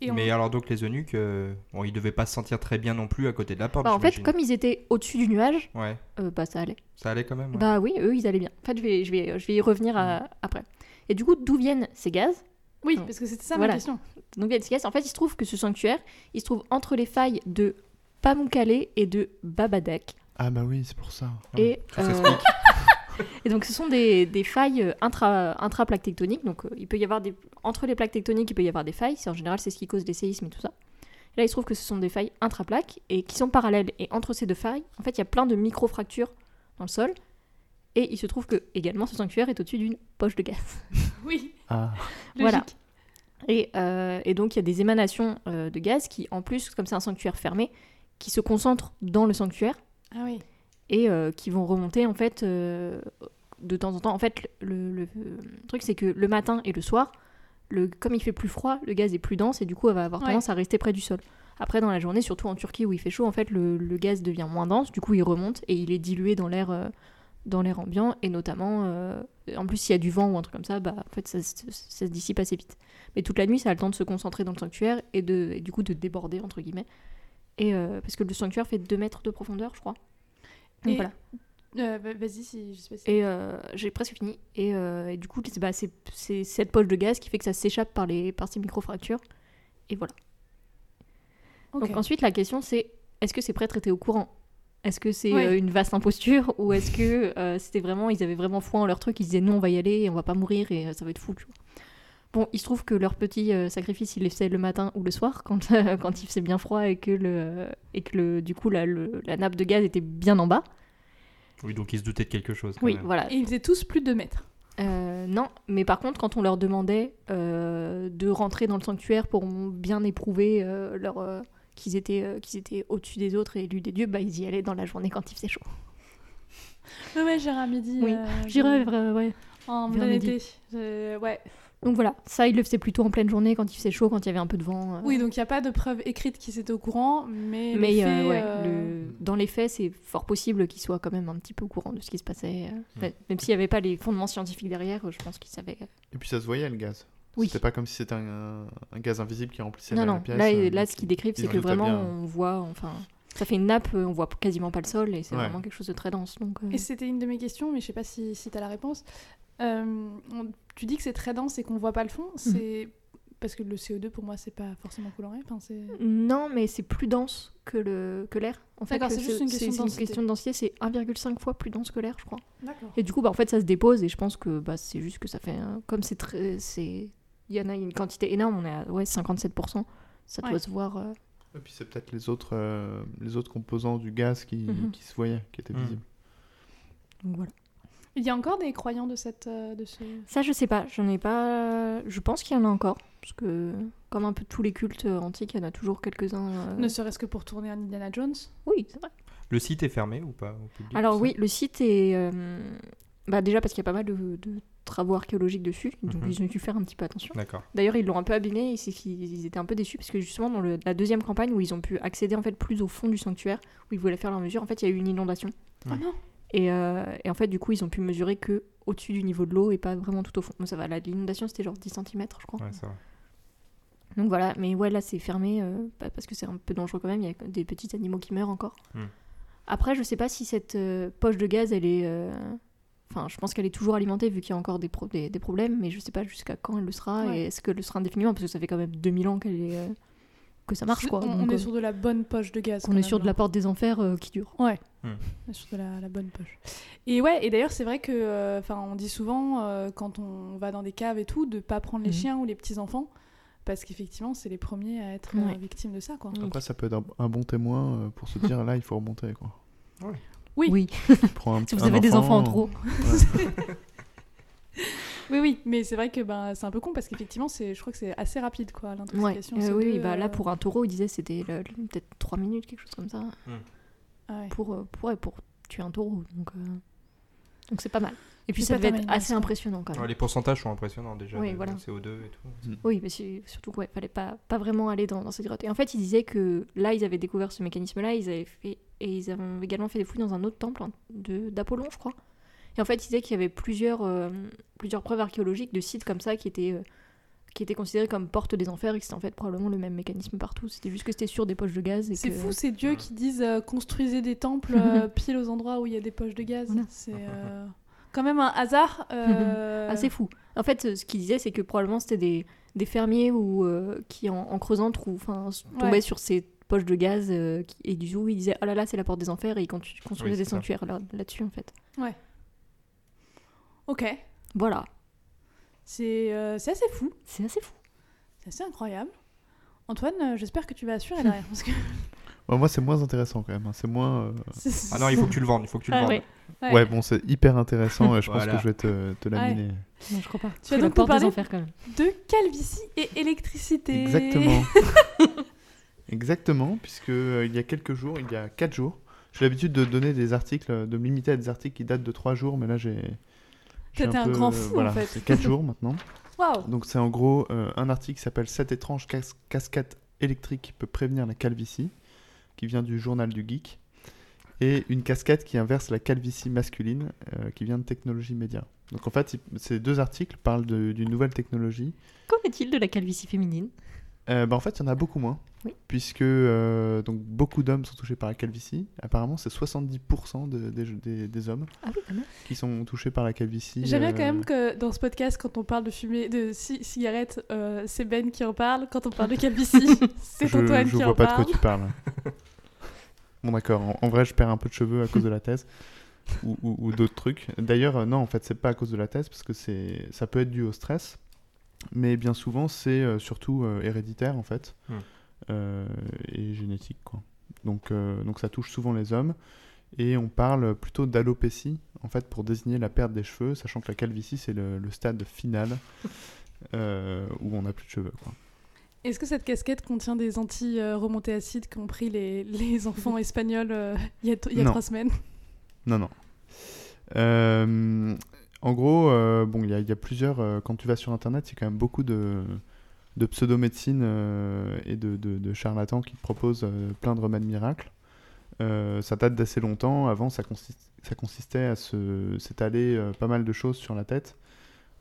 Et on- Mais alors donc les eunuques, euh, bon, ils devaient pas se sentir très bien non plus à côté de la porte. Bah, en fait, comme ils étaient au-dessus du nuage, Ouais, euh, bah ça allait. ça allait quand même. ouais. Bah oui, eux, ils allaient bien. En fait, je vais, je vais, je vais y revenir à- après. Et du coup, d'où viennent ces gaz? Oui, parce que c'était ça Voilà. ma question. Donc viennent ces gaz? En fait, il se trouve que ce sanctuaire, il se trouve entre les failles de Pamukkale et de Babadak. Ah bah oui, c'est pour ça. Et, euh. Et donc ce sont des, des failles euh, intra, intra-plaques tectoniques. Donc euh, il peut y avoir des entre les plaques tectoniques, il peut y avoir des failles. C'est en général c'est ce qui cause les séismes et tout ça. Et là il se trouve que ce sont des failles intra-plaques et qui sont parallèles. Et entre ces deux failles, en fait il y a plein de micro-fractures dans le sol. Et il se trouve que également ce sanctuaire est au-dessus d'une poche de gaz. Oui, Ah, Voilà. logique. Et, euh, et donc il y a des émanations euh, de gaz qui en plus, comme c'est un sanctuaire fermé, qui se concentrent dans le sanctuaire. Ah oui. Et euh, qui vont remonter en fait euh, de temps en temps. En fait, le, le- le truc c'est que le matin et le soir, le, comme il fait plus froid, le gaz est plus dense et du coup elle va avoir Ouais. tendance à rester près du sol. Après, dans la journée, surtout en Turquie où il fait chaud, en fait, le, le gaz devient moins dense, du coup il remonte et il est dilué dans l'air. euh, dans l'air ambiant et notamment euh, en plus s'il y a du vent ou un truc comme ça bah en fait ça, se- ça se dissipe assez vite mais toute la nuit ça a le temps de se concentrer dans le sanctuaire et de et du coup de déborder entre guillemets et euh, parce que le sanctuaire fait 2 mètres de profondeur je crois donc Et- voilà Euh, va- Vas-y, si je sais pas si. et euh, j'ai presque fini. Et, euh, et du coup, c'est bah, c'est- c'est cette poche de gaz qui fait que ça s'échappe par, les, par ces micro-fractures. Et voilà. Donc ensuite, la question c'est est-ce que ces prêtres étaient au courant? Est-ce que c'est une vaste imposture? Ou est-ce que c'était vraiment, ils avaient vraiment foi en leur truc Ils disaient non, on va y aller, et on va pas mourir et ça va être fou, tu vois? Bon, il se trouve que leur petit euh, sacrifice, ils les faisaient le matin ou le soir, quand, quand il faisait bien froid et que, le, et que le, du coup la, le- la nappe de gaz était bien en bas. Oui, donc ils se doutaient de quelque chose. quand Oui, même. voilà. Et ils faisaient tous plus de 2 mètres. Euh, non, mais par contre, quand on leur demandait euh, de rentrer dans le sanctuaire pour bien éprouver euh, leur, euh, qu'ils étaient, euh, qu'ils étaient au-dessus des autres et élus des dieux, bah, ils y allaient dans la journée quand il faisait chaud. Ouais, ouais, j'irai à midi. Oui, euh, vrai, ouais. En plein midi. été. Ouais. Donc voilà, ça, ils le faisaient plutôt en pleine journée quand il faisait chaud, quand il y avait un peu de vent. euh. Oui, donc il n'y a pas de preuve écrite qu'ils étaient au courant, mais. mais les euh, faits, ouais, euh, le- dans les faits, c'est fort possible qu'ils soient quand même un petit peu au courant de ce qui se passait. euh. Mm. Même s'il n'y avait pas les fondements scientifiques derrière, je pense qu'ils savaient. euh. Et puis ça se voyait le gaz. Oui. C'était pas comme si c'était un, un gaz invisible qui remplissait Non, la, non, la pièce. là, euh, là ce qu'ils décrivent, c'est que vraiment, bien. on voit, enfin, ça fait une nappe, on voit quasiment pas le sol et c'est Ouais. vraiment quelque chose de très dense. Donc, euh, Et c'était une de mes questions, mais je sais pas si, si tu as la réponse. Euh, on- tu dis que c'est très dense et qu'on voit pas le Mhm. fond. C'est Parce que le CO2 pour moi c'est pas forcément coloré. Enfin, c'est... Non, mais c'est plus dense que le que l'air. En fait, D'accord, c'est juste une question de densité. question de densité. C'est 1,5 fois plus dense que l'air, je crois. D'accord. Et du coup, bah, en fait, ça se dépose et je pense que bah, c'est juste que ça fait. Comme c'est très. c'est Il y en a une quantité énorme, on est à ouais, 57%. Ça doit se voir. euh, Et puis c'est peut-être les autres, euh, les autres composants du gaz qui, Mhm. qui se voyaient, qui étaient Mhm. visibles. donc voilà. Il y a encore des croyants de cette euh, de ce. Ça, je sais pas. J'en ai pas. Je pense qu'il y en a encore. Parce que, comme un peu tous les cultes euh, antiques, il y en a toujours quelques-uns. euh, Ne serait-ce que pour tourner un Indiana Jones. Oui, c'est vrai. Le site est fermé ou pas au public, Alors oui, le site est... euh, Bah, déjà parce qu'il y a pas mal de, de travaux archéologiques dessus, donc Mhm. ils ont dû faire un petit peu attention. D'accord. D'ailleurs, ils l'ont un peu abîmé, et c'est qu'ils ils étaient un peu déçus, parce que justement, dans le- la deuxième campagne, où ils ont pu accéder en fait plus au fond du sanctuaire, où ils voulaient faire leurs mesures, en fait, il y a eu une inondation. Oh non Et, euh, et en fait, du coup, ils ont pu mesurer que au-dessus du niveau de l'eau et pas vraiment tout au fond. Bon, ça va, l'inondation, c'était genre 10 cm, je crois. Ouais, ça va. Donc voilà, mais ouais, là, c'est fermé, euh, parce que c'est un peu dangereux quand même, il y a des petits animaux qui meurent encore. Hmm. Après, je sais pas si cette euh, poche de gaz, elle est... euh, Enfin, je pense qu'elle est toujours alimentée vu qu'il y a encore des, pro- des, des problèmes, mais je sais pas jusqu'à quand elle le sera Ouais. et est-ce qu'elle le sera indéfiniment parce que ça fait quand même 2000 ans qu'elle est, euh, que ça marche quoi. On, Donc, on est euh, sur de la bonne poche de gaz. on est sur de la hein. porte des enfers euh, qui dure. On est sur de la, la bonne poche. Et ouais, et d'ailleurs, c'est vrai que, euh, enfin, on dit souvent euh, quand on va dans des caves et tout, de pas prendre les Mhm. chiens ou les petits enfants, parce qu'effectivement, c'est les premiers à être euh, Ouais. victimes de ça, quoi. Donc, Après, ça peut être un, un bon témoin euh, pour se dire là, il faut remonter. Quoi. Oui. oui. Si vous avez des enfants en trop. Oui, oui, mais c'est vrai que ben, c'est un peu con parce qu'effectivement, c'est, je crois que c'est assez rapide, quoi, Ouais. l'intoxication. Euh, CO2, oui, oui, bah là euh, pour un taureau, il disait c'était peut-être 3 minutes, quelque chose comme ça, ah ouais. pour, euh, pour, ouais, pour tuer un taureau. Donc euh, donc c'est pas mal. Et puis ça devait être assez impressionnant quand même. Ouais, les pourcentages sont impressionnants déjà. Oui, voilà. de CO2 et tout. Oui, mais surtout qu'il fallait pas, pas vraiment aller dans, dans cette grotte. Et en fait, ils disaient que là, ils avaient découvert ce mécanisme-là, ils avaient fait et ils avaient également fait des fouilles dans un autre temple hein, de d'Apollon, je crois. Et en fait, ils disaient qu'il y avait plusieurs, euh, plusieurs preuves archéologiques de sites comme ça qui étaient, euh, qui étaient considérés comme porte des enfers et que c'était en fait probablement le même mécanisme partout. C'était juste que c'était sur des poches de gaz. C'est que- fou ces dieux qui disent euh, construisez des temples euh, pile aux endroits où il y a des poches de gaz. Voilà. C'est euh, quand même un hasard. euh, assez fou. En fait, ce qu'ils disaient, c'est que probablement c'était des, des fermiers ou, euh, qui, en, en creusant, trou- tombaient Ouais. sur ces poches de gaz euh, qui- et du coup, ils disaient Oh là là, c'est la porte des enfers et ils con- construisaient Oui, des ça. sanctuaires là- là-dessus, en fait. Ok, Voilà, c'est euh, c'est assez fou, c'est assez fou. c'est assez incroyable. Antoine, euh, j'espère que tu vas assurer derrière. Parce que moi, c'est moins intéressant quand même. hein. C'est moins. euh, Ah non, il faut que tu le vendes. Il faut que tu le Ah vendes. ouais. Ouais. Ouais, bon, c'est hyper intéressant et je pense que je vais te, te laminer. Non, je crois pas. Tu C'est la donc nous porte des parler enfers quand même. De calvitie et électricité. Exactement. Exactement, puisque euh, il y a quelques jours, il y a 4 jours, j'ai l'habitude de donner des articles, de me limiter à des articles qui datent de 3 jours, mais là j'ai. T'es un grand fou, en voilà, fait. C'est 4 jours maintenant. Waouh. Donc c'est en gros euh, un article qui s'appelle 7 étranges cas- cascades électriques qui peut prévenir la calvitie, qui vient du journal du geek, et une cascade qui inverse la calvitie masculine, euh, qui vient de Technologie Média. Donc en fait, il- ces deux articles parlent d'une nouvelle technologie Qu'en est-il de la calvitie féminine? Euh, bah, en fait, il y en a beaucoup moins. Oui. Puisque euh, donc, beaucoup d'hommes sont touchés par la calvitie. Apparemment, c'est 70% de- des, des- des hommes Ah oui, quand même. qui sont touchés par la calvitie. J'aime bien euh, quand même que dans ce podcast, quand on parle de fumer, de ci- cigarettes, euh, c'est Ben qui en parle. Quand on parle de calvitie, c'est je, Antoine je qui vois en pas de parle. quoi tu parles. bon, d'accord. En, en vrai, je perds un peu de cheveux à cause de la thèse. ou ou- ou d'autres trucs. D'ailleurs, euh, non, en fait, c'est pas à cause de la thèse, parce que ça peut être dû au stress. Mais bien souvent, c'est euh, surtout euh, héréditaire, en fait. Hmm. euh, et génétique, quoi. Donc, euh, donc ça touche souvent les hommes. Et on parle plutôt d'alopécie, en fait, pour désigner la perte des cheveux, sachant que la calvitie, c'est le, le stade final euh, où on n'a plus de cheveux, quoi. Est-ce que cette casquette contient des anti-remontées acides qu'ont pris les, les enfants espagnols euh, il y a, il y a trois semaines? Non, non. Euh, en gros, euh, bon, il y, a- il y a plusieurs. euh, quand tu vas sur Internet, il y a quand même beaucoup de, de pseudo-médecine euh, et de, de- de charlatans qui te proposent euh, plein de remèdes miracles. Euh, ça date d'assez longtemps. Avant, ça, consiste- ça consistait à se- s'étaler euh, pas mal de choses sur la tête.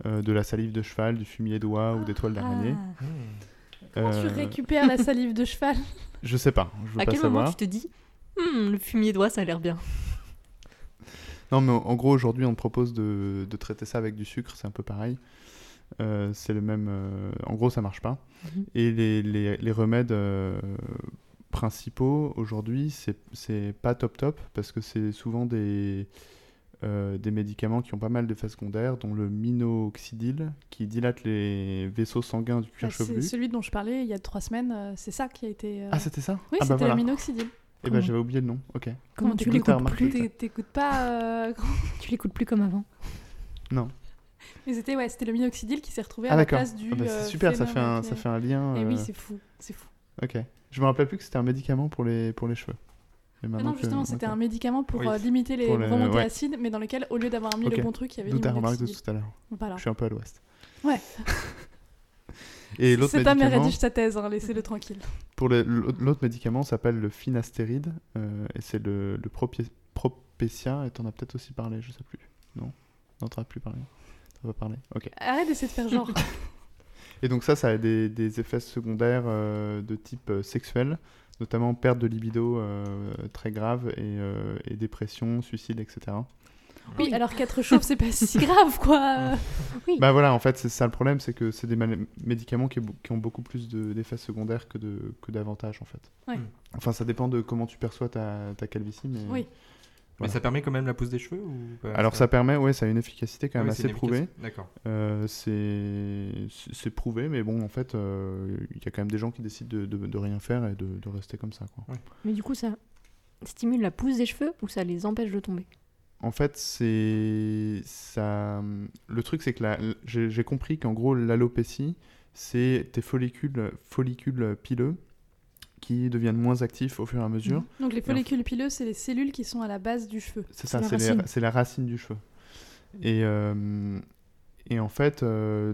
Euh, de la salive de cheval, du fumier d'oie ou des toiles d'araignée. Hmm. Comment tu récupères la salive de cheval? Je sais pas, je veux À pas quel savoir. moment tu te dis Hmm, le fumier d'oie, ça a l'air bien Non, mais en gros, aujourd'hui, on te propose de, de traiter ça avec du sucre, c'est un peu pareil. Euh, c'est le même. euh, en gros, ça marche pas. Mhm. Et les, les- les remèdes euh, principaux aujourd'hui, c'est pas top top parce que c'est souvent des, des médicaments qui ont pas mal d'effets secondaires, dont le minoxidil qui dilate les vaisseaux sanguins du cuir Bah, chevelu. celui dont je parlais il y a trois semaines, c'est ça qui a été. Ah, c'était ça? Oui, ah, c'était bah voilà. le minoxidil. Eh ben, j'avais oublié le nom. Ok. Comment tu l'écoutes plus T'é- T'écoutes pas. euh, Tu l'écoutes plus comme avant. Non. Mais c'était ouais, c'était le minoxidil qui s'est retrouvé Ah, à la place du. Ah, bah, euh, c'est super, ça fait, un, ça fait un lien. Et oui, euh, c'est fou, c'est fou. Ok. Je me rappelais plus que c'était un médicament pour les, pour les cheveux. Ah non, que- justement, c'était un médicament pour Oui. euh, limiter les remontées ouais. acides, mais dans lequel, au lieu d'avoir mis Ok. le bon truc, il y avait D'où du ta remarque de minoxidil. tout à l'heure. Voilà. Je suis un peu à l'ouest. Ouais. Et l'autre C'est mère médicament, rédige sa thèse, hein, laissez-le tranquille. pour l'autre médicament s'appelle le finastéride euh, et c'est le, le Propecia et t'en as peut-être aussi parlé, je sais plus. Non? Non, t'en as plus parlé. T'en as pas parlé. Ok. Arrête d'essayer de faire genre. Et donc ça, ça a des, des effets secondaires euh, de type euh, sexuel, notamment perte de libido euh, très grave et, et dépression, suicide, etc. Oui, alors qu'être chauve, c'est pas si grave, quoi. Bah voilà, en fait, c'est ça le problème, c'est que c'est des médicaments qui, qui ont beaucoup plus de- d'effets secondaires que de- que d'avantages, en fait. Ouais. Mm. Enfin, ça dépend de comment tu perçois ta, ta calvitie, mais... Oui. Mais ça permet quand même la pousse des cheveux ou pas? Alors ça permet, ouais, ça a une efficacité quand même Oui, c'est assez prouvée. D'accord. Euh, c'est prouvé, mais bon, en fait, euh, il y a quand même des gens qui décident de, de- de rien faire et de, de rester comme ça, quoi. Mais du coup, ça stimule la pousse des cheveux ou ça les empêche de tomber? En fait, c'est ça. Le truc, c'est que la- j'ai compris qu'en gros, l'alopécie, c'est tes follicules, follicules pileux qui deviennent moins actifs au fur et à mesure. Donc les follicules pileux, c'est les cellules qui sont à la base du cheveu. C'est ça, c'est la racine du cheveu. Et, euh, et en fait, euh,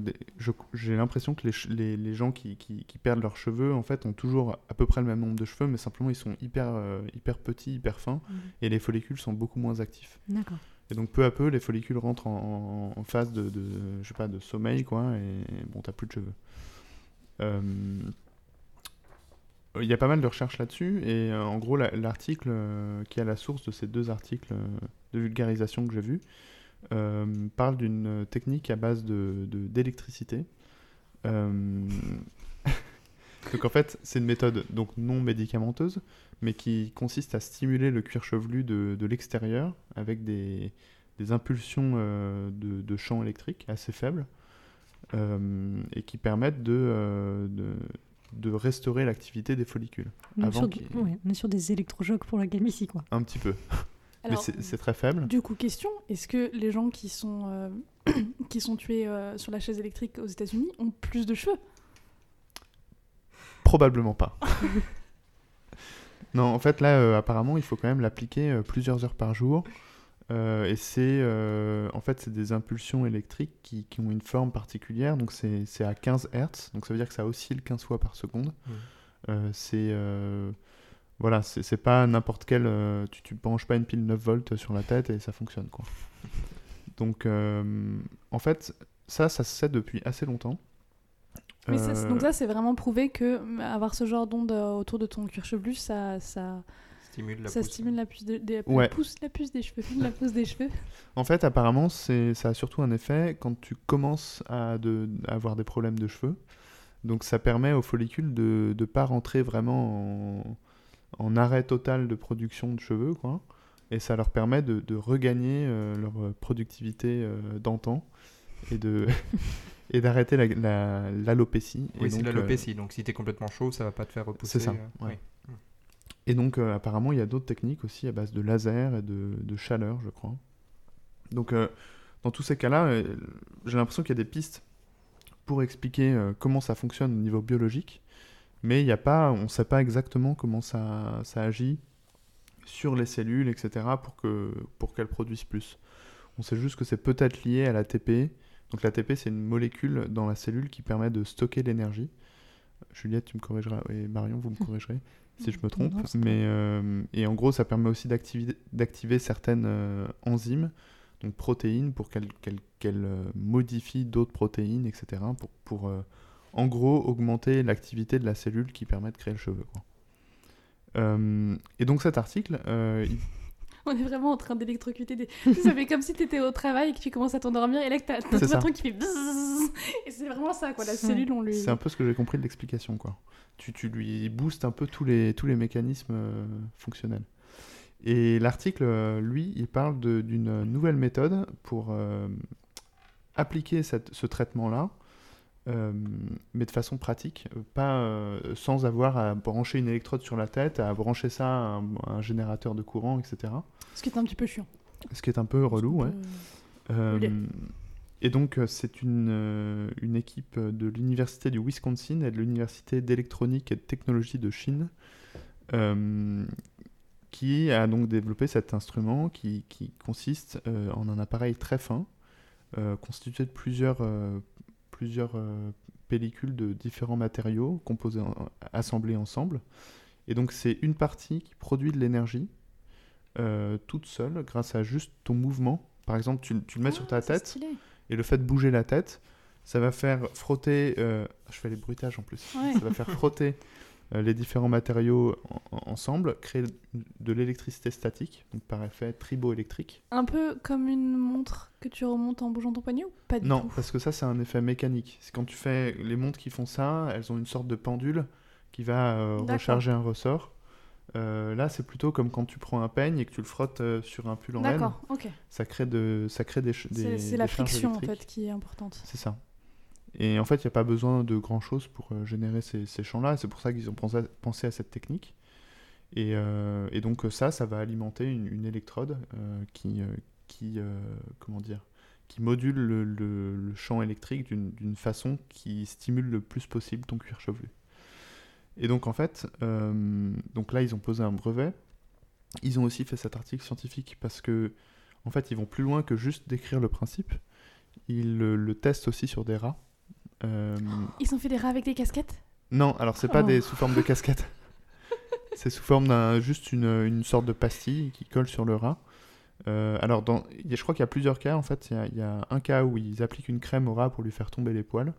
j'ai l'impression que les, ch- les, les gens qui, qui- qui perdent leurs cheveux, en fait, ont toujours à peu près le même nombre de cheveux, mais simplement ils sont hyper, euh, hyper petits, hyper fins, et les follicules sont beaucoup moins actifs. D'accord. Et donc peu à peu, les follicules rentrent en, en- en phase de, de, je sais pas, de sommeil, quoi, et bon, t'as plus de cheveux. Euh, Il y a pas mal de recherches là-dessus, et en gros, la- l'article qui est à la source de ces deux articles de vulgarisation que j'ai vus parle d'une technique à base de de- d'électricité. Euh, donc en fait, c'est une méthode donc non médicamenteuse, mais qui consiste à stimuler le cuir chevelu de, de l'extérieur avec des, des impulsions euh, de, de champ électrique assez faibles euh, et qui permettent de, euh, de, de restaurer l'activité des follicules. On est, Avant sur, qu'il- ouais, on est sur des électrochocs pour la calvitie, quoi. Un petit peu. Mais Alors, c'est c'est très faible. du coup, question est-ce que les gens qui sont, euh, qui sont tués euh, sur la chaise électrique aux États-Unis ont plus de cheveux? Probablement pas. non, en fait, là, euh, apparemment, il faut quand même l'appliquer euh, plusieurs heures par jour. Euh, et c'est euh, en fait c'est des impulsions électriques qui, qui ont une forme particulière donc c'est c'est à 15 Hz donc ça veut dire que ça oscille 15 fois par seconde c'est euh, voilà c'est c'est pas n'importe quel euh, tu, tu branches pas une pile 9 volts sur la tête et ça fonctionne quoi donc euh, en fait ça ça se sait depuis assez longtemps Mais ça, c'est- Euh, donc ça, c'est vraiment prouvé que euh, avoir ce genre d'onde autour de ton cuir chevelu, ça, ça, Stimule la ça pousse. stimule la puce, des- des- la Ouais. pousse, la puce des cheveux, la pousse des cheveux. En fait, apparemment, c'est, ça a surtout un effet quand tu commences à, de- à avoir des problèmes de cheveux. Donc, ça permet aux follicules de ne pas rentrer vraiment en, en arrêt total de production de cheveux, quoi. Et ça leur permet de, de regagner euh, leur productivité euh, d'antan et, de et d'arrêter la- la- l'alopécie. Et Oui, c'est donc, euh, l'alopécie. Donc si t'es complètement chaud, ça va pas te faire repousser. ça, ouais. oui. Et donc, apparemment, il y a d'autres techniques aussi à base de laser et de, de chaleur, je crois. Donc, dans tous ces cas-là, j'ai l'impression qu'il y a des pistes pour expliquer comment ça fonctionne au niveau biologique, mais il y a pas, on ne sait pas exactement comment ça, ça agit sur les cellules, etc., pour que pour qu'elles produisent plus. On sait juste que c'est peut-être lié à l'ATP. Donc l'ATP, c'est une molécule dans la cellule qui permet de stocker l'énergie. Juliette, tu me corrigeras, et Marion, vous me corrigerez si je me trompe. Non, mais, euh, et en gros, ça permet aussi d'activer certaines euh, enzymes, donc protéines, pour qu'elles qu'elles- qu'elles, euh, modifient d'autres protéines, etc. Pour, pour euh, en gros, augmenter l'activité de la cellule qui permet de créer le cheveu. quoi. Euh, et donc cet article, euh, il- On est vraiment en train d'électrocuter des. ça fait comme si t'étais au travail et que tu commences à t'endormir et là que t'as ton patron qui fait bzzz. Et c'est vraiment ça, quoi. La cellule, on lui. C'est un peu ce que j'ai compris de l'explication, quoi. Tu, tu lui boostes un peu tous les, tous les mécanismes euh, fonctionnels. Et l'article, lui, il parle de- d'une nouvelle méthode pour euh, appliquer cette- ce traitement-là, euh, mais de façon pratique, euh, pas euh, sans avoir à brancher une électrode sur la tête, à brancher ça à un, à un générateur de courant, etc. Ce qui est un petit peu chiant. Ce qui est un peu relou, ouais. Euh, et donc, c'est une, une équipe de l'Université du Wisconsin et de l'Université d'électronique et de technologie de Chine qui a donc développé cet instrument qui, qui consiste en un appareil très fin, constitué de plusieurs, plusieurs euh, pellicules de différents matériaux composés, assemblés ensemble. Et donc, c'est une partie qui produit de l'énergie euh, toute seule grâce à juste ton mouvement. Par exemple, tu, tu le mets sur Ah, ta c'est tête stylé. et le fait de bouger la tête, ça va faire frotter. euh, je fais les bruitages en plus. Ouais. Ça va faire frotter les différents matériaux en- en- ensemble, créer de l'électricité statique, donc par effet triboélectrique. Un peu comme une montre que tu remontes en bougeant ton poignet ou pas du Non, tout? parce que ça, c'est un effet mécanique. C'est quand tu fais les montres qui font ça, elles ont une sorte de pendule qui va euh, recharger un ressort. Euh, là, c'est plutôt comme quand tu prends un peigne et que tu le frottes euh, sur un pull en laine. D'accord, ok. Ça crée, de, ça crée des, C'est des c'est la friction en fait qui est importante. C'est ça. Et en fait, il n'y a pas besoin de grand-chose pour euh, générer ces, champs-là. C'est pour ça qu'ils ont pensé à, cette technique. Et, euh, et donc ça, ça va alimenter une, électrode euh, qui, comment dire, qui module le, champ électrique d'une façon qui stimule le plus possible ton cuir chevelu. Et donc en fait, donc là, ils ont posé un brevet. Ils ont aussi fait cet article scientifique parce que, en fait, ils vont plus loin que juste décrire le principe. Ils le testent aussi sur des rats. Euh, Ils ont fait des rats avec des casquettes? Non, alors c'est pas Oh. des sous forme de casquette. c'est sous forme d'un juste une, une sorte de pastille qui colle sur le rat. Euh, alors, dans, je crois qu'il y a plusieurs cas. En fait, il y a, il y a un cas où ils appliquent une crème au rat pour lui faire tomber les poils.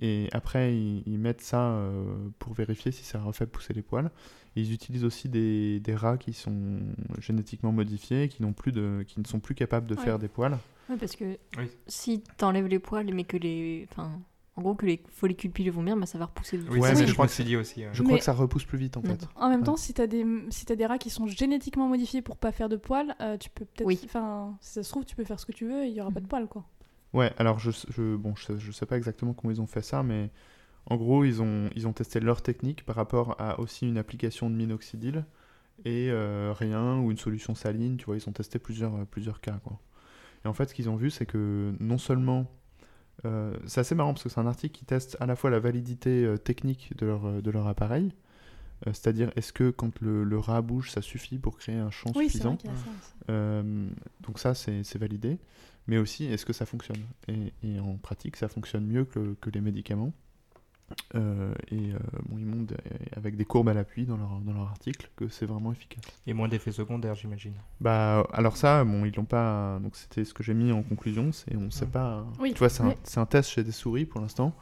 Et après, ils, ils mettent ça euh, pour vérifier si ça refait pousser les poils. Et ils utilisent aussi des, des rats qui sont génétiquement modifiés, qui, n'ont plus de, qui ne sont plus capables de Ouais. faire des poils. Ouais, parce que Oui. si t'enlèves les poils, mais que les. Enfin, en gros, que les follicules pileux vont bien, bah, ça va repousser. de- Oui, Ouais, mais je crois que c'est dit aussi. ouais. Je crois Mais- que ça repousse plus vite, en fait. En même Ouais. temps, si t'as des, si t'as des rats qui sont génétiquement modifiés pour pas faire de poils, euh, tu peux peut-être. Oui. Enfin, si ça se trouve, tu peux faire ce que tu veux et il y aura pas de poils, quoi. Ouais, alors je, je, bon, je, sais- je sais pas exactement comment ils ont fait ça, mais en gros, ils ont, ils ont testé leur technique par rapport à aussi une application de minoxidil et euh, rien, ou une solution saline, tu vois, ils ont testé plusieurs, plusieurs cas, quoi. Et en fait, ce qu'ils ont vu, c'est que non seulement... euh, c'est assez marrant parce que c'est un article qui teste à la fois la validité euh, technique de leur, euh, de leur appareil, euh, c'est-à-dire est-ce que quand le, le rat bouge, ça suffit pour créer un champ Oui, suffisant vrai qu'il y a ça aussi. donc ça, c'est c'est validé. Mais aussi, est-ce que ça fonctionne? Et, et en pratique, ça fonctionne mieux que, que les médicaments. Euh, et euh, bon, ils montrent euh, avec des courbes à l'appui dans leur, dans leur article que c'est vraiment efficace. Et moins d'effets secondaires, j'imagine. Bah, alors ça, bon, ils l'ont pas. Donc c'était ce que j'ai mis en conclusion, c'est on sait Mm. pas. Oui. Tu vois, c'est un, un test chez des souris pour l'instant.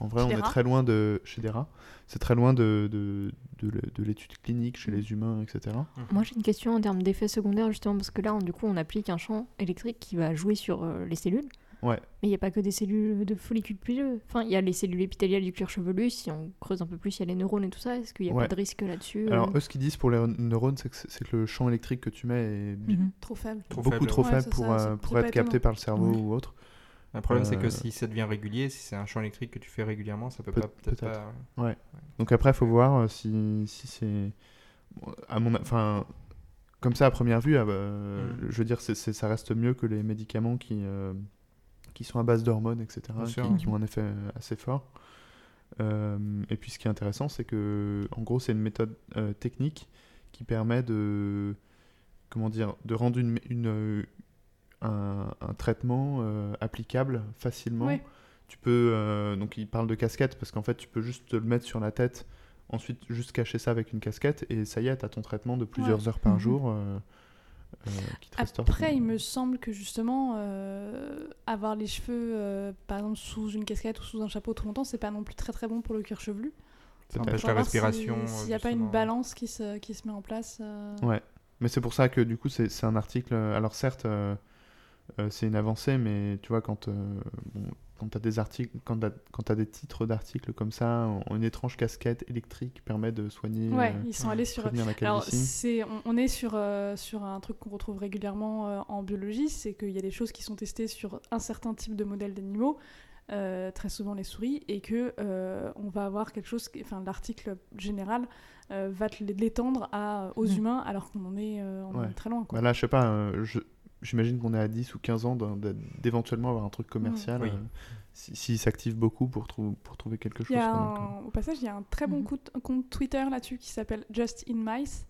En vrai, Chez on est rats très loin de chez des rats. C'est très loin de, de, de, l'étude clinique chez Mm. les humains, etc. Moi, j'ai une question en termes d'effets secondaires, justement, parce que là, on- du coup, on applique un champ électrique qui va jouer sur euh, les cellules. Ouais. Mais il n'y a pas que des cellules de follicules pileux. Enfin, il y a les cellules épithéliales du cuir chevelu. Si on creuse un peu plus, il y a les neurones et tout ça. Est-ce qu'il n'y a Ouais. pas de risque là-dessus Alors euh eux, ce qu'ils disent pour les neurones, c'est que, que le champ électrique que tu mets est Mhm. Trop faible. Trop beaucoup faible, trop ouais. faible Ouais, pour, ça, euh, être capté par le cerveau Ouais. ou autre. Le problème, c'est que Euh, si ça devient régulier, si c'est un champ électrique que tu fais régulièrement, ça peut Peut- pas peut-être pas. Donc après, il faut voir euh, si, si c'est... À mon... Enfin, comme ça, à première vue, ah bah, Mhm. je veux dire, ça reste mieux que les médicaments qui, euh, qui sont à base d'hormones, etc., qui, ont un effet euh, assez fort. Euh, et puis ce qui est intéressant, c'est que, en gros, c'est une méthode euh, technique qui permet de, comment dire, de rendre une, une, un, un traitement applicable facilement. Ouais. Tu peux, euh, donc il parle de casquette parce qu'en fait, tu peux juste te le mettre sur la tête, ensuite juste cacher ça avec une casquette et ça y est, t'as ton traitement de plusieurs heures par Mhm. jour euh, Après, ton- il me semble que justement, euh, avoir les cheveux, euh, par exemple, sous une casquette ou sous un chapeau trop longtemps, c'est pas non plus très très bon pour le cuir chevelu. Ça empêche la respiration. S'il euh, n'y a pas une balance qui se, qui se met en place. euh, Ouais. Mais c'est pour ça que du coup, c'est c'est un article. euh, Alors certes, euh, euh, c'est une avancée, mais tu vois, quand, euh, bon, quand tu as des articles, quand t'as- quand as des titres d'articles comme ça, en- une étrange casquette électrique permet de soigner, Ouais, euh, ils sont allés sur. Alors, c'est, on, on est sur, euh, sur un truc qu'on retrouve régulièrement euh, en biologie, c'est qu'il y a des choses qui sont testées sur un certain type de modèle d'animaux, euh, très souvent les souris, et que on va avoir quelque chose, enfin l'article général va te l'étendre aux Mhm. humains alors qu'on en est, on en Ouais. est très loin. Quoi. Bah là, je sais pas, je- j'imagine qu'on est à 10 ou 15 ans d'éventuellement avoir un truc commercial. Oui. euh, si- S'il s'active beaucoup pour, trou- pour trouver quelque Il chose. y a quoi, donc, un- au passage, il y a un très bon Mhm. compte, compte Twitter là-dessus qui s'appelle Just in Mice.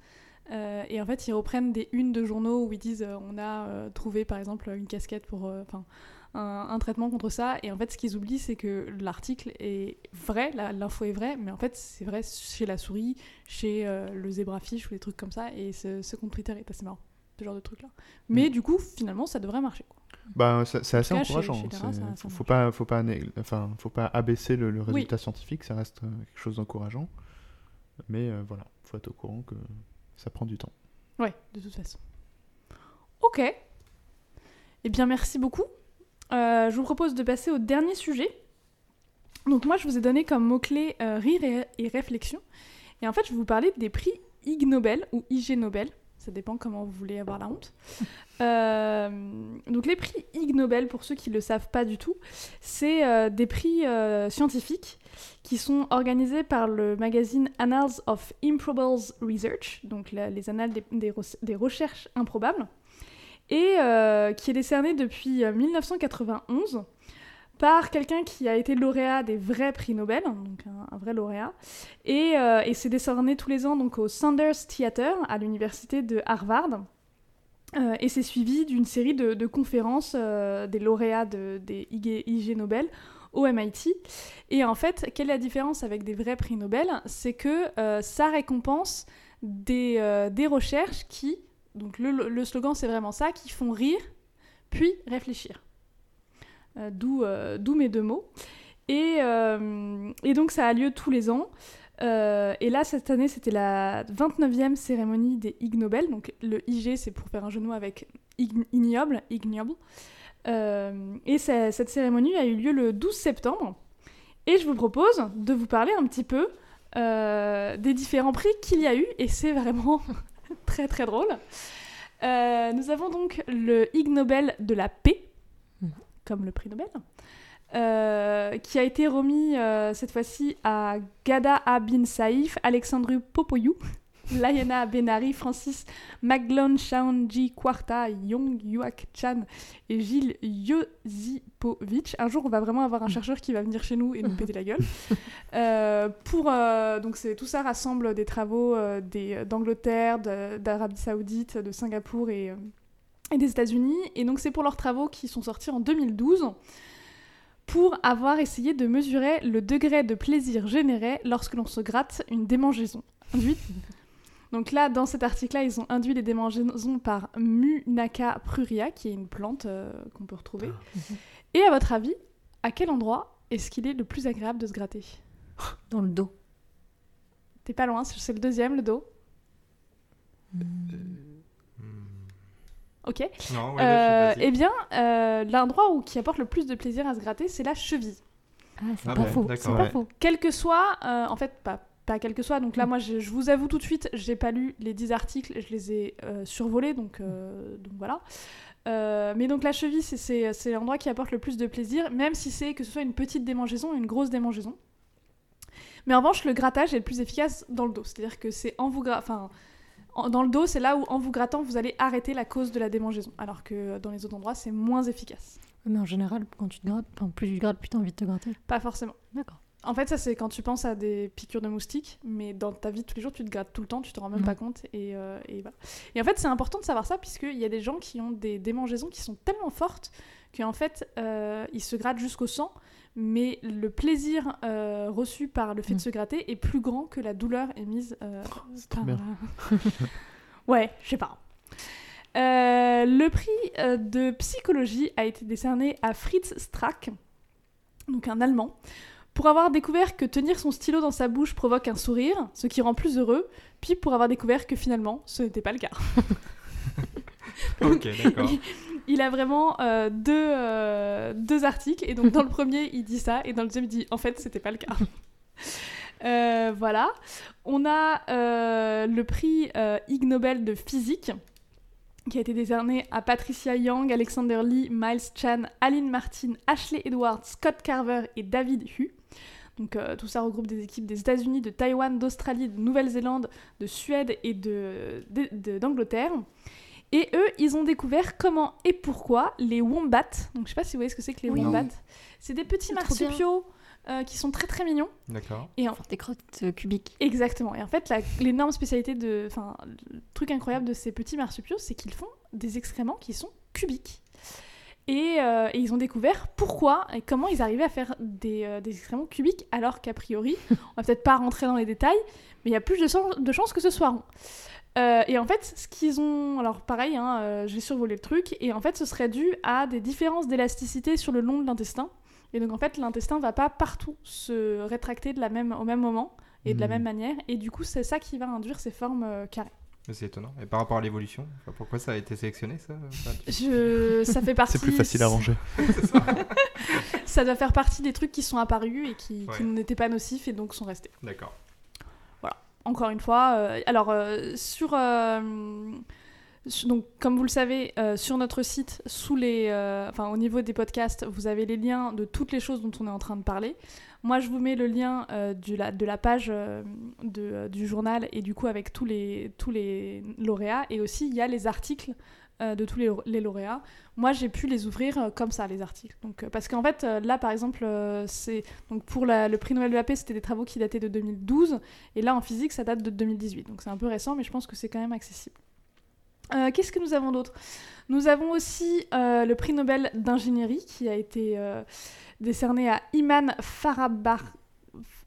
Euh, et en fait, ils reprennent des unes de journaux où ils disent euh, on a euh, trouvé par exemple une casquette pour. euh, Enfin. un, un traitement contre ça, et en fait, ce qu'ils oublient, c'est que l'article est vrai, l'info est vraie, mais en fait, c'est vrai chez la souris, chez euh, le zébrafiche ou des trucs comme ça, et ce, ce compte Twitter est assez marrant, ce genre de truc-là. Mais Mm. du coup, finalement, ça devrait marcher. Quoi. Bah, c'est assez cas, chez- encourageant. chez ça- ça faut, pas, faut pas, enfin, faut pas abaisser le, le résultat scientifique. Ça reste euh, quelque chose d'encourageant. Mais euh, voilà, faut être au courant que ça prend du temps. Ouais, de toute façon. Ok. Eh bien, merci beaucoup. Euh, je vous propose de passer au dernier sujet. Donc moi, je vous ai donné comme mot-clé euh, rire et, et réflexion. Et en fait, je vais vous parler des prix Ig Nobel ou IG Nobel. Ça dépend comment vous voulez avoir la honte. Euh, donc les prix Ig Nobel, pour ceux qui ne le savent pas du tout, c'est euh, des prix euh, scientifiques qui sont organisés par le magazine Annals of Improbables Research, donc les annales des, des re- des recherches improbables, et qui est décerné depuis euh, 1991 par quelqu'un qui a été lauréat des vrais prix Nobel, donc un, vrai lauréat, et, euh, et c'est décerné tous les ans donc au Sanders Theater à l'université de Harvard. Euh, et c'est suivi d'une série de, conférences euh, des lauréats de- des IG, IG Nobel au MIT. Et en fait, quelle est la différence avec des vrais prix Nobel? C'est que ça récompense des, des recherches qui, donc le, le slogan c'est vraiment ça, qui font rire, puis réfléchir. Euh, D'où euh, d'où mes deux mots. Et, euh, et donc ça a lieu tous les ans. Et là, cette année, c'était la 29e cérémonie des Ig Nobel. Donc le IG, c'est pour faire un mots avec ign- ignoble, ignoble. Et cette cérémonie a eu lieu le 12 septembre. Et je vous propose de vous parler un petit peu des différents prix qu'il y a eu. Et c'est vraiment très très drôle. Nous avons donc le Ig Nobel de la paix. Comme le prix Nobel, euh, qui a été remis euh, cette fois-ci à Gada Abin Saïf, Alexandru Popoyou, Layana Benari, Francis Maglon Shaonji Kwarta, Yong Yuak Chan et Gilles Josipovic. Un jour, on va vraiment avoir un chercheur qui va venir chez nous et nous péter la gueule. Euh, pour, euh, donc tout ça rassemble des travaux euh, d'Angleterre, d'Arabie Saoudite, de Singapour et, et des États-Unis. Et donc c'est pour leurs travaux qui sont sortis en 2012 pour avoir essayé de mesurer le degré de plaisir généré lorsque l'on se gratte une démangeaison induite. Donc là, dans cet article-là, ils ont induit les démangeaisons par Munaka pruria, qui est une plante euh, qu'on peut retrouver. Et à votre avis, à quel endroit est-ce qu'il est le plus agréable de se gratter? Dans le dos. T'es pas loin, c'est le deuxième, le dos. Hmm. Ok. Non, ouais, Euh, là, je- vas-y. eh bien, euh, l'endroit où qui apporte le plus de plaisir à se gratter, c'est la cheville. Ah, c'est Ah pas ouais, faux. d'accord. C'est pas faux. Quel que soit, euh, en fait, pas, pas quel que soit. Donc là, moi, je, je vous avoue tout de suite, j'ai pas lu les 10 articles, je les ai euh, survolés, donc, euh, donc voilà. Euh, mais donc la cheville, c'est- c'est c'est l'endroit qui apporte le plus de plaisir, même si c'est que ce soit une petite démangeaison ou une grosse démangeaison. Mais en revanche, le grattage est le plus efficace dans le dos. C'est-à-dire que c'est en vous enfin, en- dans le dos, c'est là où en vous grattant, vous allez arrêter la cause de la démangeaison. Alors que dans les autres endroits, c'est moins efficace. Mais en général, quand tu te grattes, enfin, plus tu te grattes, plus t'as envie de te gratter. Pas forcément. D'accord. En fait, ça, c'est quand tu penses à des piqûres de moustiques, mais dans ta vie de tous les jours, tu te grattes tout le temps, tu te rends même Mhm. pas compte. Et, euh, et voilà. Et en fait, c'est important de savoir ça, puisqu'il y a des gens qui ont des démangeaisons qui sont tellement fortes qu'en fait, euh, ils se grattent jusqu'au sang, mais le plaisir euh, reçu par le fait de Mhm. se gratter est plus grand que la douleur émise euh, trop par- bien. ouais, je sais pas. Euh, le prix euh, de psychologie a été décerné à Fritz Strack, donc un Allemand, pour avoir découvert que tenir son stylo dans sa bouche provoque un sourire, ce qui rend plus heureux, puis pour avoir découvert que finalement, ce n'était pas le cas. Ok, d'accord. Il a vraiment euh, deux, euh, deux articles, et donc dans le premier, il dit ça, et dans le deuxième, il dit en fait, c'était pas le cas. Euh, voilà. On a euh, le prix euh, Ig Nobel de physique, qui a été décerné à Patricia Young, Alexander Lee, Miles Chan, Aline Martin, Ashley Edwards, Scott Carver et David Hu. Donc tout ça regroupe des équipes des États-Unis, de Taïwan, d'Australie, de Nouvelle-Zélande, de Suède et de- de- de- d'Angleterre. Et eux, ils ont découvert comment et pourquoi les wombats, donc je sais pas si vous voyez ce que c'est que les Oui. wombats, c'est des petits marsupiaux euh, qui sont très très mignons. D'accord. Et en Enfin, des crottes euh, cubiques. Exactement. Et en fait, la- l'énorme spécialité de. Enfin, le truc incroyable de ces petits marsupiaux, c'est qu'ils font des excréments qui sont cubiques. Et, euh, et ils ont découvert pourquoi et comment ils arrivaient à faire des, euh, des excréments cubiques, alors qu'a priori, on va peut-être pas rentrer dans les détails, mais il y a plus de, de chances que ce soit rond. Euh, et en fait, ce qu'ils ont. Alors, pareil, hein, euh, j'ai survolé le truc, et en fait, ce serait dû à des différences d'élasticité sur le long de l'intestin. Et donc, en fait, l'intestin va pas partout se rétracter de la même, au même moment et de la Mhm. même manière. Et du coup, c'est ça qui va induire ces formes euh, carrées. C'est étonnant. Et par rapport à l'évolution, pourquoi ça a été sélectionné ça Je... Ça fait partie. C'est plus facile à ranger. Ça doit faire partie des trucs qui sont apparus et qui, n'étaient pas nocifs et donc sont restés. D'accord. Encore une fois, euh, alors euh, sur. euh, donc, comme vous le savez, sur notre site, sous les, enfin, au niveau des podcasts, vous avez les liens de toutes les choses dont on est en train de parler. Moi, je vous mets le lien du la, de la page de, du journal et du coup avec tous les, tous les lauréats. Et aussi, il y a les articles euh, de tous les, lauréats. Moi, j'ai pu les ouvrir euh, comme ça, les articles. Donc, euh, parce qu'en fait, là, par exemple, c'est donc pour le prix Nobel de la paix, c'était des travaux qui dataient de 2012. Et là, en physique, ça date de 2018. Donc c'est un peu récent, mais je pense que c'est quand même accessible. Qu'est-ce que nous avons d'autre? Nous avons aussi le prix Nobel d'ingénierie qui a été décerné à Iman Farabar,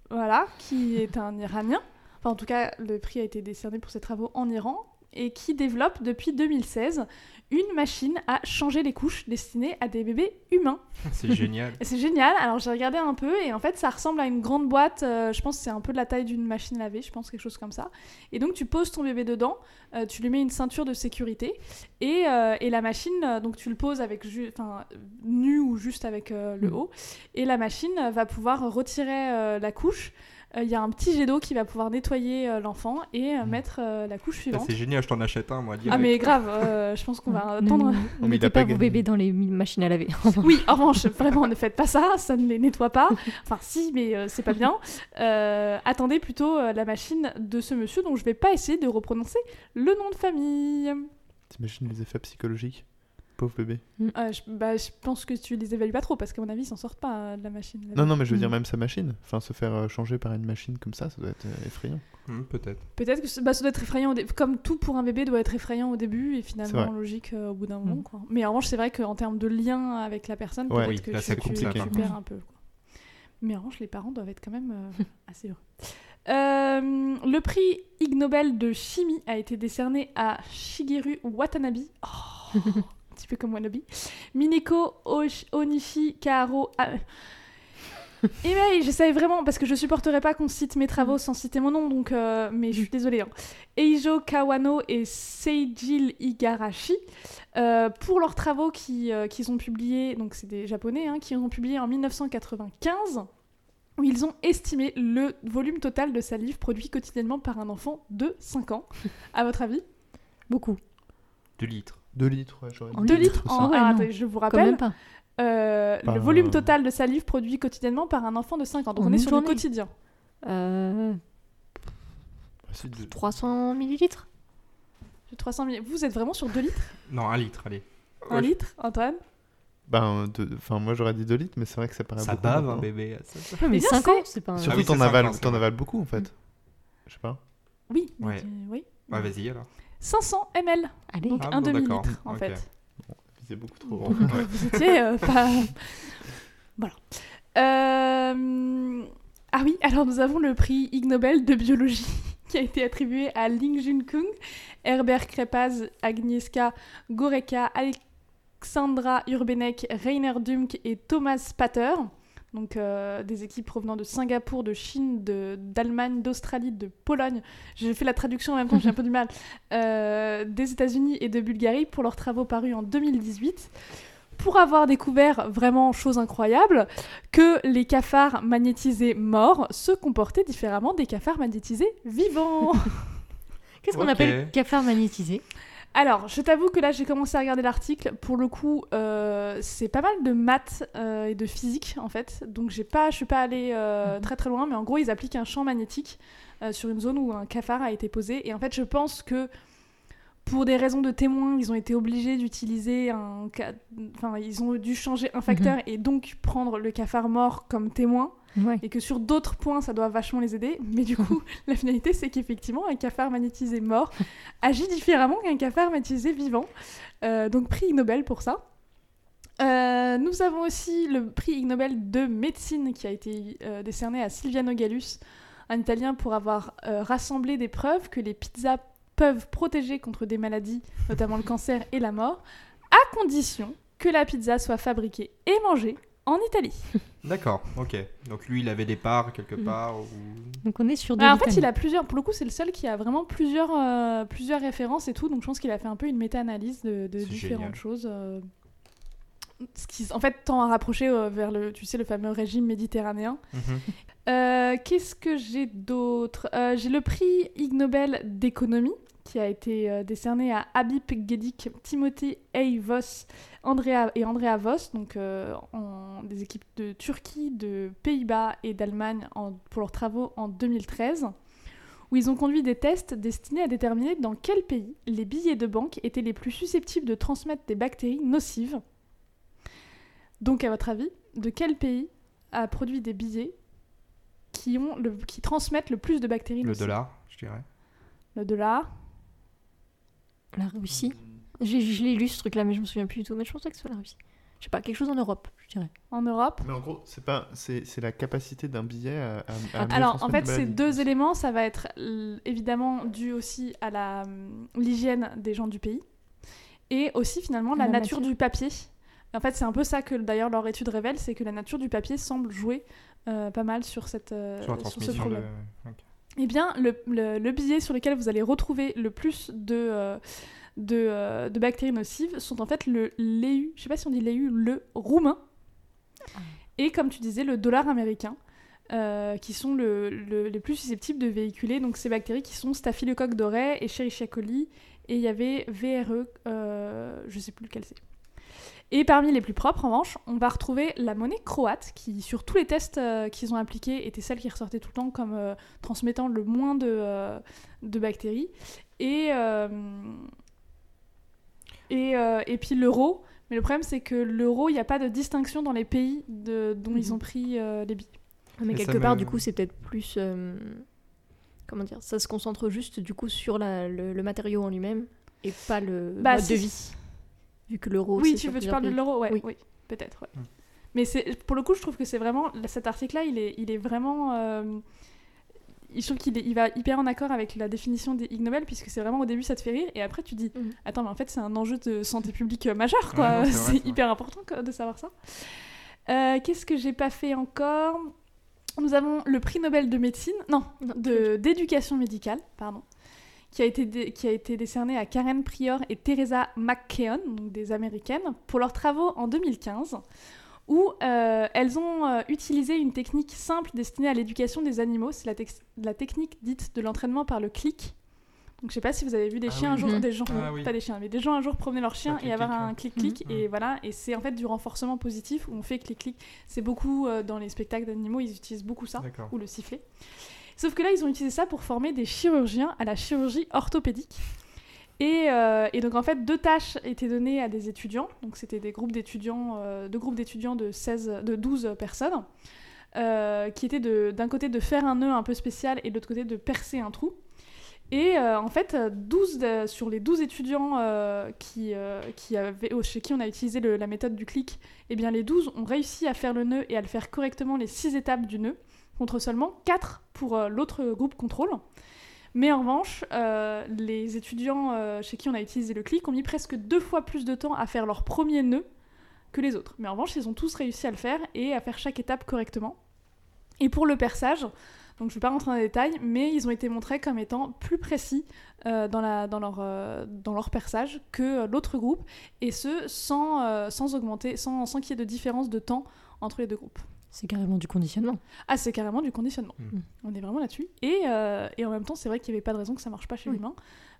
voilà, qui est un Iranien. Enfin, en tout cas, le prix a été décerné pour ses travaux en Iran et qui développe depuis 2016 une machine à changer les couches destinée à des bébés humains. C'est génial. C'est génial. Alors j'ai regardé un peu et en fait ça ressemble à une grande boîte. euh, je pense que c'est un peu de la taille d'une machine à laver, je pense quelque chose comme ça. Et donc tu poses ton bébé dedans, euh, tu lui mets une ceinture de sécurité et, euh, et la machine, donc tu le poses avec nu ou juste avec le Mhm. haut et la machine va pouvoir retirer la couche. Euh, Il y a un petit jet d'eau qui va pouvoir nettoyer euh, l'enfant et euh, Mhm. mettre euh, la couche suivante. C'est génial, je t'en achète un moi. Ah direct. mais grave, euh, je pense qu'on va Ne- attendre. Ne, il mettez a pas vos bébés dans les machines à laver. Oui, en revanche, vraiment, ne faites pas ça, ça ne les nettoie pas. Enfin, si, mais euh, c'est pas bien. Euh, attendez plutôt euh, la machine de ce monsieur, dont je vais pas essayer de reprononcer le nom de famille. T'imagines les effets psychologiques Pauvre bébé. Euh, je, bah, je pense que tu les évalues pas trop, parce qu'à mon avis, ils s'en sortent pas euh, de la machine. Non, non, mais je veux Mm. dire même sa machine. Enfin, se faire euh, changer par une machine comme ça, ça doit être euh, effrayant. Hmm, Peut-être. Peut-être que bah, ça doit être effrayant, dé- comme tout pour un bébé doit être effrayant au début et finalement logique euh, au bout d'un moment. Mm. Quoi. Mais en revanche, c'est vrai qu'en termes de lien avec la personne, Ouais. peut-être Oui, que là, tu, c'est tu- compliqué. tu perds un peu. quoi. Mais en revanche, les parents doivent être quand même euh, assez heureux. Euh, le prix Ig Nobel de chimie a été décerné à Shigeru Watanabe. Oh, petit peu comme Wannabe. Mineko Osh- Onishi Karo. Ah, Et mais je savais vraiment, parce que je supporterais pas qu'on cite mes travaux sans citer mon nom, donc, euh, mais je suis désolée. hein. Eijo Kawano et Seijil Igarashi, euh, pour leurs travaux qui, euh, qu'ils ont publiés, donc c'est des japonais, hein, qui ont publié en 1995, où ils ont estimé le volume total de salive produit quotidiennement par un enfant de 5 ans. À votre avis? Beaucoup. 2 litres. 2 litres, ouais, j'aurais En dit 2 deux litres en... Ah ah, attendez, je vous Quand rappelle. même pas. Euh, Par le volume total de salive produit quotidiennement par un enfant de 5 ans. Donc En on est sur journée. le quotidien. Euh, Ah, deux- 300 millilitres J'ai 300 000. Vous êtes vraiment sur 2 litres? Non, 1 litre, allez. 1 Ouais, litre, Antoine? Ben, deux- enfin, moi j'aurais dit 2 litres, mais c'est vrai que ça paraît Ça beaucoup. bave un bébé. ça- Mais bien 5 c'est- ans, c'est pas un... Surtout oui, t'en avales, avales beaucoup en fait. Je sais pas. Oui. mais Ouais. tu- oui. Ouais, vas-y alors. 500 ml. Allez, Donc Ah, un bon, demi-litre en fait. C'est beaucoup trop. Donc, euh, vous étiez euh, pas. voilà. Euh, Ah oui, alors nous avons le prix Ig Nobel de biologie qui a été attribué à Ling Junkung, Herbert Krepaz, Agnieszka Goreka, Alexandra Urbenek, Rainer Dumk et Thomas Pater. Donc euh, des équipes provenant de Singapour, de Chine, de- d'Allemagne, d'Australie, de Pologne. J'ai fait la traduction en même temps, j'ai un peu du mal. euh, des États-Unis et de Bulgarie pour leurs travaux parus en 2018. Pour avoir découvert vraiment chose incroyable que les cafards magnétisés morts se comportaient différemment des cafards magnétisés vivants. Qu'est-ce qu'on Ok. appelle cafard magnétisé Alors, je t'avoue que là, j'ai commencé à regarder l'article. Pour le coup, euh, c'est pas mal de maths euh, et de physique, en fait. Donc, j'ai pas, je suis pas allée euh, Mhm. très très loin, mais en gros, ils appliquent un champ magnétique sur une zone où un cafard a été posé. Et en fait, je pense que pour des raisons de témoins, ils ont été obligés d'utiliser un... Enfin, ils ont dû changer un facteur et donc prendre le cafard mort comme témoin Ouais. et que sur d'autres points, ça doit vachement les aider. Mais du coup, la finalité, c'est qu'effectivement, un cafard magnétisé mort agit différemment qu'un cafard magnétisé vivant. Euh, donc, prix Nobel pour ça. Euh, nous avons aussi le prix Ig Nobel de médecine qui a été euh, décerné à Silviano Gallus, un Italien, pour avoir euh, rassemblé des preuves que les pizzas peuvent protéger contre des maladies, notamment le cancer et la mort, à condition que la pizza soit fabriquée et mangée en Italie. D'accord, ok. Donc lui, il avait des parts quelque Mhm. part. Ou... Donc on est sur de Ah, en fait, il a plusieurs. Pour le coup, c'est le seul qui a vraiment plusieurs, euh, plusieurs références et tout. Donc, je pense qu'il a fait un peu une méta-analyse de, différentes génial. choses. euh, ce qui, en fait, tend à rapprocher euh, vers le, tu sais, le fameux régime méditerranéen. Mhm. Euh, Qu'est-ce que j'ai d'autre? Euh, J'ai le prix Ig Nobel d'économie qui a été euh, décerné à Habib Gedik, Timothy A. Andrea, et Andrea Voss, donc euh, en- des équipes de Turquie, de Pays-Bas et d'Allemagne pour leurs travaux en 2013, où ils ont conduit des tests destinés à déterminer dans quel pays les billets de banque étaient les plus susceptibles de transmettre des bactéries nocives. Donc, à votre avis, de quel pays a produit des billets qui, ont le, qui transmettent le plus de bactéries Le nocives? dollar, je dirais. Le dollar. La Russie. J'ai- Je l'ai lu ce truc-là, mais je me souviens plus du tout. Mais je pensais que ce soit la Russie. Je sais pas, quelque chose en Europe, je dirais. En Europe Mais en gros, c'est pas, c'est, c'est la capacité d'un billet à. à- à mieux Alors, en fait, ces deux éléments, ça va être évidemment dû aussi à la, hum, l'hygiène des gens du pays et aussi finalement la, La nature du papier. En fait, c'est un peu ça que d'ailleurs leur étude révèle, c'est que la nature du papier semble jouer euh, pas mal sur, cette, euh, Sur ce de... problème. Eh bien, le, le- le billet sur lequel vous allez retrouver le plus de, euh, de, euh, de bactéries nocives sont en fait le l'EU, je sais pas si on dit l'EU, le roumain, et comme tu disais, le dollar américain, euh, qui sont le- le- les plus susceptibles de véhiculer donc ces bactéries qui sont Staphylocoque doré et Escherichia coli, et il y avait VRE, euh, je sais plus lequel c'est. Et parmi les plus propres, en revanche, on va retrouver la monnaie croate, qui, sur tous les tests euh, qu'ils ont appliqués, était celle qui ressortait tout le temps comme euh, transmettant le moins de, euh, de bactéries. Et, et, euh, et puis l'euro. Mais le problème, c'est que l'euro, il n'y a pas de distinction dans les pays de, dont ils Mhm. ont pris euh, les billets. Mais Et ça quelque part, du coup, c'est peut-être plus. euh, comment dire Ça se concentre juste, du coup, sur la- le, le matériau en lui-même et pas le Bah, mode de vie. Vu que l'euro. Oui, tu veux, tu parles de l'euro, ouais, oui, Oui. peut-être. ouais. Mm. Mais c'est, pour le coup, je trouve que c'est vraiment cet article-là, il est, il est vraiment, euh, je trouve qu'il il va hyper en accord avec la définition des Ig Nobel, puisque c'est vraiment au début ça te fait rire, et après tu dis, Mm. attends, mais en fait c'est un enjeu de santé publique euh, majeur, quoi. Ouais, c'est hyper important quoi, de savoir ça. Euh, qu'est-ce que j'ai pas fait encore? Nous avons le prix Nobel de médecine, non, d'éducation médicale, pardon, qui a été dé- qui a été décerné à Karen Prior et Teresa McKeon, donc des américaines, pour leurs travaux en 2015, où euh, elles ont euh, utilisé une technique simple destinée à l'éducation des animaux. C'est la, technique dite de l'entraînement par le clic. Donc je sais pas si vous avez vu des Ah chiens un jour, Mhm. des gens, Ah oui. pas des chiens, mais des gens un jour promener leur chien et avoir un clic-clic Mhm. et voilà. Et c'est en fait du renforcement positif où on fait clic-clic. C'est beaucoup euh, dans les spectacles d'animaux, ils utilisent beaucoup ça ou le sifflet. Sauf que là, ils ont utilisé ça pour former des chirurgiens à la chirurgie orthopédique. Et, euh, et donc en fait, deux tâches étaient données à des étudiants. Donc c'était des groupes d'étudiants, euh, deux groupes d'étudiants de 16, de 12 personnes, euh, qui étaient d'un côté de faire un nœud un peu spécial et de l'autre côté de percer un trou. Et en fait, 12 de- sur les 12 étudiants qui, qui avaient, chez qui on a utilisé la méthode du clic, eh bien les 12 ont réussi à faire le nœud et à le faire correctement les 6 étapes du nœud, contre seulement 4 pour l'autre groupe contrôle. Mais en revanche, euh, les étudiants euh, chez qui on a utilisé le clic ont mis presque deux fois plus de temps à faire leur premier nœud que les autres. Mais en revanche, ils ont tous réussi à le faire et à faire chaque étape correctement. Et pour le perçage, donc je ne vais pas rentrer dans les détails, mais ils ont été montrés comme étant plus précis euh, dans, leur, euh, perçage que l'autre groupe, et ce sans, augmenter, sans qu'il y ait de différence de temps entre les deux groupes. C'est carrément du conditionnement. Ah, c'est carrément du conditionnement. Mm. On est vraiment là-dessus. Et, euh, et en même temps, c'est vrai qu'il n'y avait pas de raison que ça marche pas chez l'humain.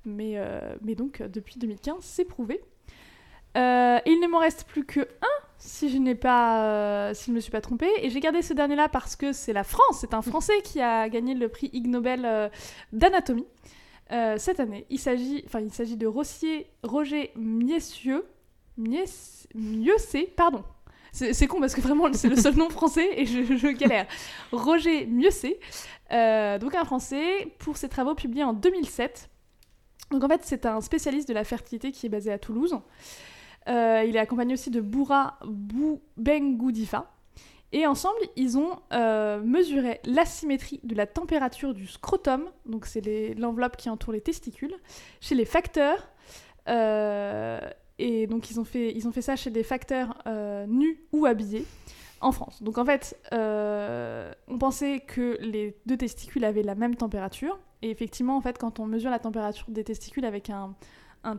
Mais, euh, mais donc, euh, depuis 2015, c'est prouvé. Euh, il ne m'en reste plus que un, si je n'ai pas, euh, si je me suis pas trompée. Et j'ai gardé ce dernier-là parce que c'est la France. C'est un Français qui a gagné le prix Ig Nobel euh, d'anatomie euh, cette année. Il s'agit, enfin, il s'agit de Rossier, Roger Miessieux, Mies, Mieuxet, pardon. C'est con parce que vraiment c'est le seul nom français et je, galère. Roger Mieuxet, euh, donc un Français, pour ses travaux publiés en 2007. Donc en fait, c'est un spécialiste de la fertilité qui est basé à Toulouse. Euh, il est accompagné aussi de Boura Boubengoudifa. Et ensemble, ils ont euh, mesuré l'asymétrie de la température du scrotum, donc c'est l'enveloppe qui entoure les testicules, chez les facteurs. Et donc ils ont, fait, ils ont fait ça chez des facteurs euh, nus ou habillés en France. Donc en fait, euh, on pensait que les deux testicules avaient la même température. Et effectivement, en fait, quand on mesure la température des testicules avec un,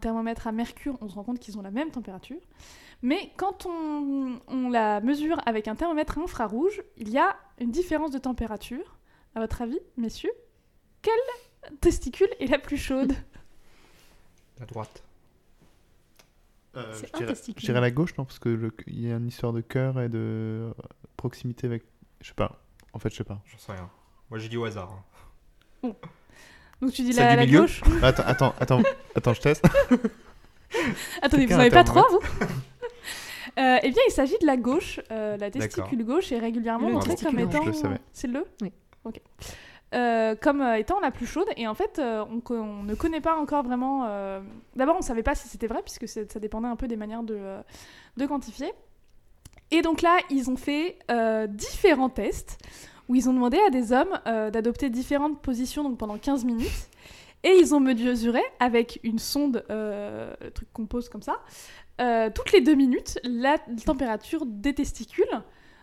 thermomètre à mercure, on se rend compte qu'ils ont la même température. Mais quand on, on la mesure avec un thermomètre infrarouge, il y a une différence de température. À votre avis, messieurs, quelle testicule est la plus chaude? La droite. Euh, C'est je, un dirais, testicule. je dirais la gauche, non Parce que le- il y a une histoire de cœur et de proximité avec. Je sais pas. En fait, je sais pas. J'en sais rien. Moi j'ai dit au hasard. hein. Donc tu dis la, la gauche Attends, attends, attends, attends, je teste. Attendez, vous n'en avez pas trois, vous Euh, Eh bien, il s'agit de la gauche. Euh, la testicule gauche est régulièrement Le montrée comme étant. je le savais. C'est le Oui. Ok. Euh, comme euh, étant la plus chaude. Et en fait, euh, on, ne connaît pas encore vraiment. D'abord, on ne savait pas si c'était vrai, puisque ça dépendait un peu des manières de, quantifier. Et donc là, ils ont fait différents tests où ils ont demandé à des hommes d'adopter différentes positions pendant 15 minutes. Et ils ont mesuré avec une sonde, euh, truc qu'on pose comme ça, toutes les deux minutes la température des testicules.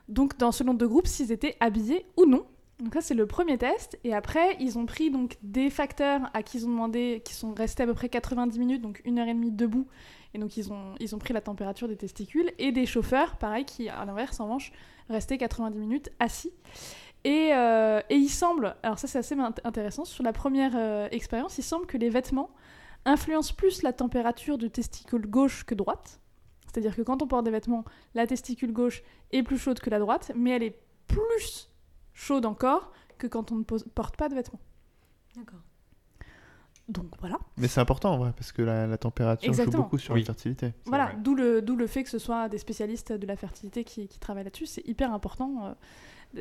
Donc, dans selon deux groupes, s'ils étaient habillés ou non. Donc ça, c'est le premier test. Et après, ils ont pris donc des facteurs à qui ils ont demandé, qui sont restés à peu près 90 minutes, donc une heure et demie debout. Et donc, ils ont, ils ont pris la température des testicules. Et des chauffeurs, pareil, qui, à l'inverse, en revanche, restaient 90 minutes assis. Et, euh, et il semble, alors ça c'est assez int- intéressant, sur la première euh, expérience, il semble que les vêtements influencent plus la température du testicule gauche que droite. C'est-à-dire que quand on porte des vêtements, la testicule gauche est plus chaude que la droite, mais elle est plus chaude encore que quand on ne pose- porte pas de vêtements. D'accord. Donc voilà. Mais c'est important en vrai, parce que la, la température Exactement. joue beaucoup sur Oui. la fertilité. Voilà, d'où le, d'où le fait que ce soit des spécialistes de la fertilité qui, qui travaillent là-dessus, c'est hyper important. euh.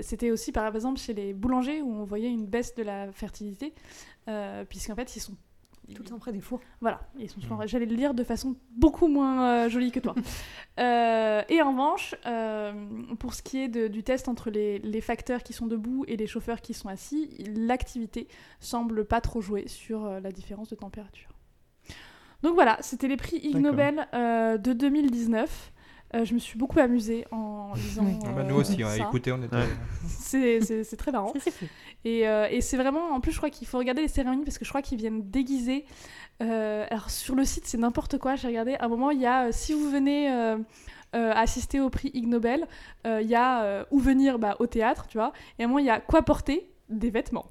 C'était aussi par exemple chez les boulangers où on voyait une baisse de la fertilité, euh, puisqu'en fait ils sont... Tout le temps près des fours. Voilà, ils sont souvent- Mm. j'allais le lire de façon beaucoup moins euh, jolie que toi. Euh, et en revanche, euh, pour ce qui est de- du test entre les, les facteurs qui sont debout et les chauffeurs qui sont assis, l'activité semble pas trop jouer sur euh, la différence de température. Donc voilà, c'était les prix Ig. Nobel euh, de 2019. Euh, je me suis beaucoup amusée en lisant. Oui. Ah bah, euh, nous aussi, on a ça. écouté, on était. Ouais. C'est très marrant. Et, euh, et c'est vraiment, en plus, je crois qu'il faut regarder les cérémonies parce que je crois qu'ils viennent déguiser. euh, alors sur le site, c'est n'importe quoi. J'ai regardé. À un moment, il y a, euh, si vous venez euh, euh, assister au prix Ig Nobel, euh, il y a euh, où venir bah, au théâtre, tu vois. Et à un moment, il y a quoi porter? Des vêtements.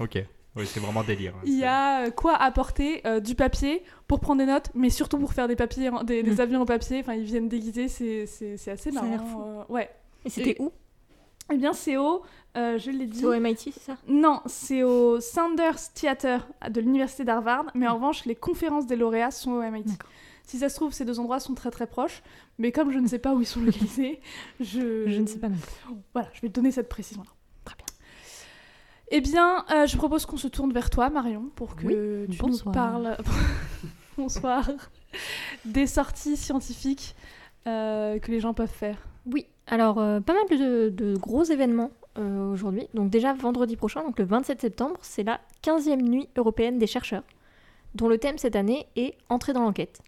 Ok. Oui, c'est vraiment délire. hein, Il y a euh, quoi apporter Euh, Du papier pour prendre des notes, mais surtout pour faire des papiers, en- des, des Mm. avions en papier. Enfin, ils viennent déguiser. C'est c'est- c'est assez Ça a l'air marrant. euh, ouais. Et c'était où? Eh bien, c'est au, euh, je l'ai dit. C'est au MIT, c'est ça? Non, c'est au Sanders Theater de l'université d'Harvard, mais en revanche, les conférences des lauréats sont au MIT. Si ça se trouve, ces deux endroits sont très très proches, mais comme je ne sais pas où ils sont localisés, je... Je ne sais pas non plus. Voilà, je vais te donner cette précision-là. Eh bien, euh, je propose qu'on se tourne vers toi, Marion, pour que Oui, tu bonsoir. nous parles... bonsoir. Des sorties scientifiques euh, que les gens peuvent faire. Oui, alors euh, pas mal de, de gros événements aujourd'hui. Donc déjà vendredi prochain, donc le 27 septembre, c'est la 15e nuit européenne des chercheurs, dont le thème cette année est Entrer dans l'enquête.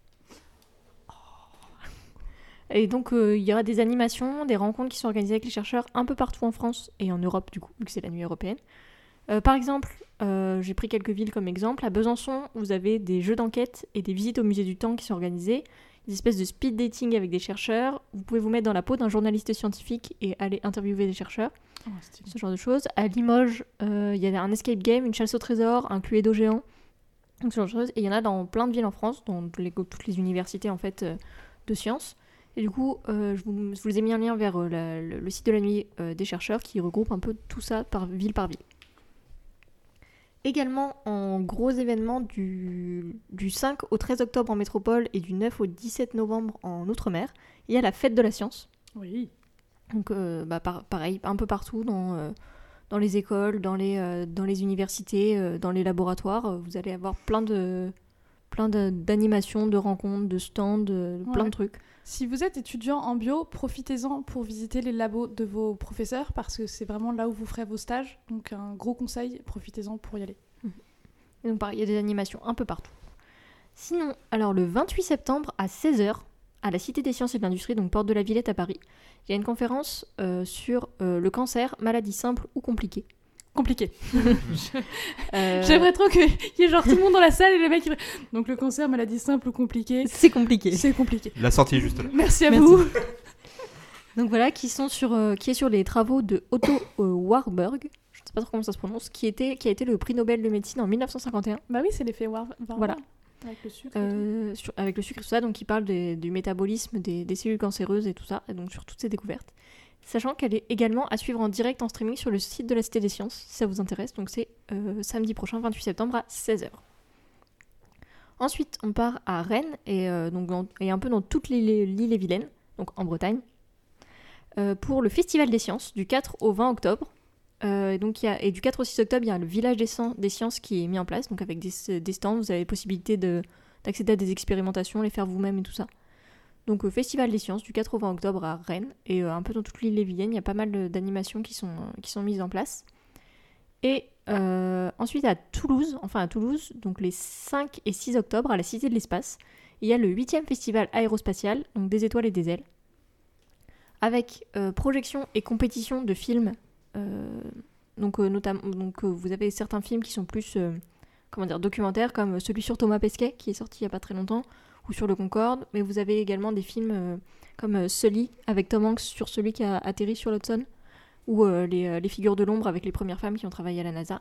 Et donc, euh, il y aura des animations, des rencontres qui sont organisées avec les chercheurs un peu partout en France et en Europe, du coup, vu que c'est la nuit européenne. Euh, par exemple, euh, j'ai pris quelques villes comme exemple. À Besançon, vous avez des jeux d'enquête et des visites au musée du temps qui sont organisées, des espèces de speed dating avec des chercheurs. Vous pouvez vous mettre dans la peau d'un journaliste scientifique et aller interviewer des chercheurs, Oh, ce genre de choses. À Limoges, euh, il y a un escape game, une chasse au trésor, un Cluedo géant, donc ce genre de choses. Et il y en a dans plein de villes en France, dans les- toutes les universités en fait de sciences. Et du coup, euh, je, vous, je vous ai mis un lien vers la- le, le site de la nuit des chercheurs qui regroupe un peu tout ça par ville par ville. Également, en gros événements du, du 5 au 13 octobre en métropole et du 9 au 17 novembre en Outre-mer, il y a la fête de la science. Oui. Donc, euh, bah, par- pareil, un peu partout dans, euh, dans les écoles, dans les, euh, dans les universités, dans les laboratoires, vous allez avoir plein de plein de- d'animations, de rencontres, de stands, de, plein de trucs. Si vous êtes étudiant en bio, profitez-en pour visiter les labos de vos professeurs parce que c'est vraiment là où vous ferez vos stages. Donc un gros conseil, profitez-en pour y aller. Et donc pareil, il y a des animations un peu partout. Sinon, alors le 28 septembre à 16h, à la Cité des Sciences et de l'Industrie, donc porte de la Villette à Paris, il y a une conférence euh, sur euh, le cancer, maladie simple ou compliquée. Compliqué. Euh, J'aimerais trop qu'il y ait genre tout le monde dans la salle et le mec il... Donc le cancer, maladie simple ou compliquée, C'est compliqué. c'est compliqué. La sortie est juste là. Merci à Merci. vous. Donc voilà, qui, sont sur, euh, qui est sur les travaux de Otto euh, Warburg, je ne sais pas trop comment ça se prononce, qui, était, qui a été le prix Nobel de médecine en 1951, Bah oui, c'est l'effet War... Warburg, Voilà. Avec le sucre. et tout. euh, sur- avec le sucre et tout ça, donc qui parle des- du métabolisme des, des cellules cancéreuses et tout ça, et donc sur toutes ces découvertes. Sachant qu'elle est également à suivre en direct en streaming sur le site de la Cité des Sciences, si ça vous intéresse, donc c'est euh, samedi prochain, 28 septembre à 16h. Ensuite, on part à Rennes, et, euh, un peu dans toute l'île et Vilaine, donc en Bretagne, euh, pour le Festival des Sciences, du 4 au 20 octobre. Et, du 4 au 6 octobre, il y a le village des, Scien- des sciences qui est mis en place, donc avec des, stands, vous avez possibilité de, d'accéder à des expérimentations, les faire vous-même et tout ça. Donc euh, Festival des sciences du 4 au 20 octobre à Rennes, et euh, un peu dans toute l'île et il y a pas mal d'animations qui sont, euh, qui sont mises en place. Et ensuite à Toulouse, enfin à Toulouse, donc les 5 et 6 octobre à la Cité de l'Espace, il y a le 8e festival aérospatial, donc des étoiles et des ailes, avec euh, projection et compétition de films. donc, notamment, donc vous avez certains films qui sont plus comment dire, documentaires, comme celui sur Thomas Pesquet, qui est sorti il n'y a pas très longtemps, ou sur le Concorde, mais vous avez également des films euh, comme euh, Sully, avec Tom Hanks sur celui qui a atterri sur l'Hudson, ou euh, les, euh, les figures de l'ombre avec les premières femmes qui ont travaillé à la NASA.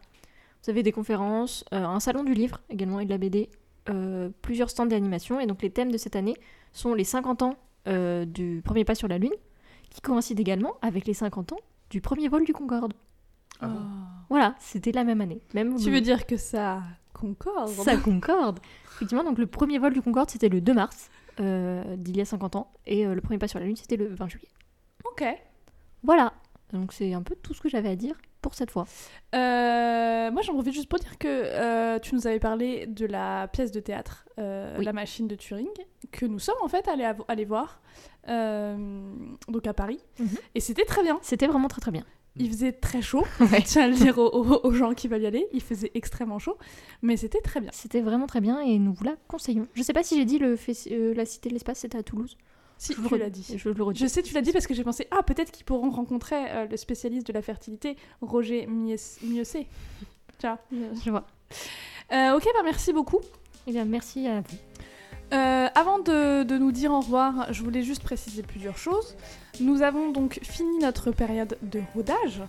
Vous avez des conférences, euh, un salon du livre également et de la BD, euh, plusieurs stands d'animation, et donc les thèmes de cette année sont les 50 ans euh, du premier pas sur la Lune, qui coïncide également avec les 50 ans du premier vol du Concorde. Ah bon Oh. Voilà, c'était la même année. Même Tu veux dire que ça concorde ça concorde. Effectivement, donc le premier vol du Concorde, c'était le 2 mars euh, d'il y a 50 ans, et euh, le premier pas sur la Lune, c'était le 20 juillet. Ok. Voilà. Donc c'est un peu tout ce que j'avais à dire pour cette fois. Euh, moi, j'en profite juste pour dire que tu nous avais parlé de la pièce de théâtre, Oui. La machine de Turing, que nous sommes en fait allés, voir, donc à Paris. Mhm. Et c'était très bien. C'était vraiment très très bien. Il faisait très chaud, je tiens à le dire aux, aux- aux gens qui veulent y aller. Il faisait extrêmement chaud, mais c'était très bien. C'était vraiment très bien et nous vous la conseillons. Je sais pas si j'ai dit le euh, la Cité de l'Espace, c'était à Toulouse. Si, Je tu l'as dit. Je le redis. Je sais, tu l'as dit parce que j'ai pensé, ah, peut-être qu'ils pourront rencontrer euh, le spécialiste de la fertilité, Roger Mieuxet. Ciao. Je vois. Euh, ok, bah merci beaucoup. Eh bien, merci à vous. Euh, avant de, de nous dire au revoir, je voulais juste préciser plusieurs choses. Nous avons donc fini notre période de rodage.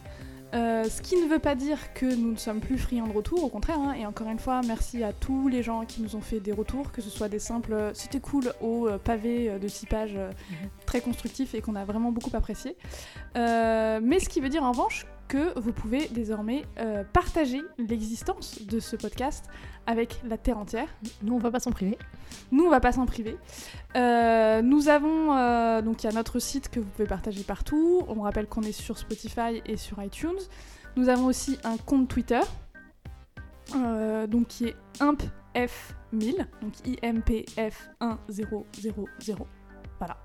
euh, ce qui ne veut pas dire que nous ne sommes plus friands de retour, au contraire. hein. et encore une fois, merci à tous les gens qui nous ont fait des retours, que ce soit des simples euh, c'était cool au pavé de 6 pages euh, très constructif et qu'on a vraiment beaucoup apprécié. Euh, mais ce qui veut dire en revanche que vous pouvez désormais euh, partager l'existence de ce podcast avec la Terre entière. Nous, on va pas s'en priver. Nous, on va pas s'en priver. Euh, nous avons euh, donc il y a notre site que vous pouvez partager partout. On rappelle qu'on est sur Spotify et sur iTunes. Nous avons aussi un compte Twitter, donc qui est impf1000, donc IMPF1000. Voilà.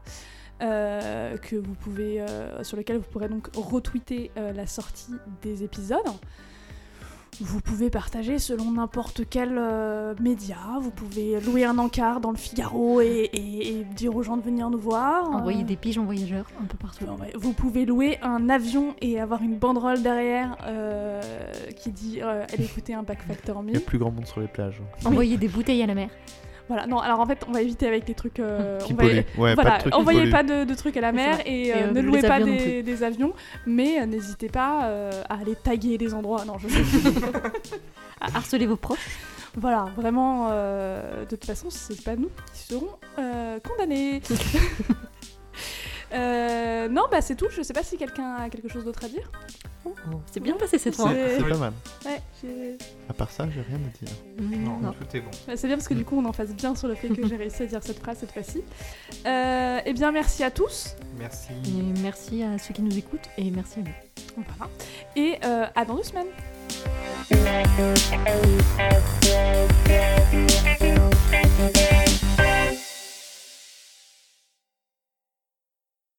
Euh, que vous pouvez, euh, sur lequel vous pourrez donc retweeter euh, la sortie des épisodes. Vous pouvez partager selon n'importe quel euh, média. Vous pouvez louer un encart dans le Figaro et, et- et dire aux gens de venir nous voir. Envoyer Euh, des pigeons voyageurs un peu partout. non, ouais, Vous pouvez louer un avion et avoir une banderole derrière euh, qui dit euh, Allez écouter un Pack Factor Il y a 1000. plus grand monde sur les plages. Envoyer des bouteilles à la mer. Voilà, non, alors en fait, on va éviter avec les trucs. euh, on va-. Ouais, voilà, pas de trucs envoyez pas de, de trucs à la mer et, Et, euh, euh, ne louez pas avions des, des avions, mais euh, n'hésitez pas euh, à aller taguer les endroits. Non, je... À harceler vos proches. voilà, vraiment, euh, de toute façon, c'est pas nous qui serons euh, condamnés. Euh, non, bah c'est tout. Je sais pas si quelqu'un a quelque chose d'autre à dire. C'est bien passé cette fois. C'est pas mal. Ouais, À part ça, j'ai rien à dire. Non, Non. tout est bon. Bah, c'est bien parce que du coup, on en fasse bien sur le fait que j'ai réussi à dire cette phrase cette fois-ci. Euh, eh bien, merci à tous. Merci. Et merci à ceux qui nous écoutent et merci à vous. Voilà. Et euh, à dans deux semaines.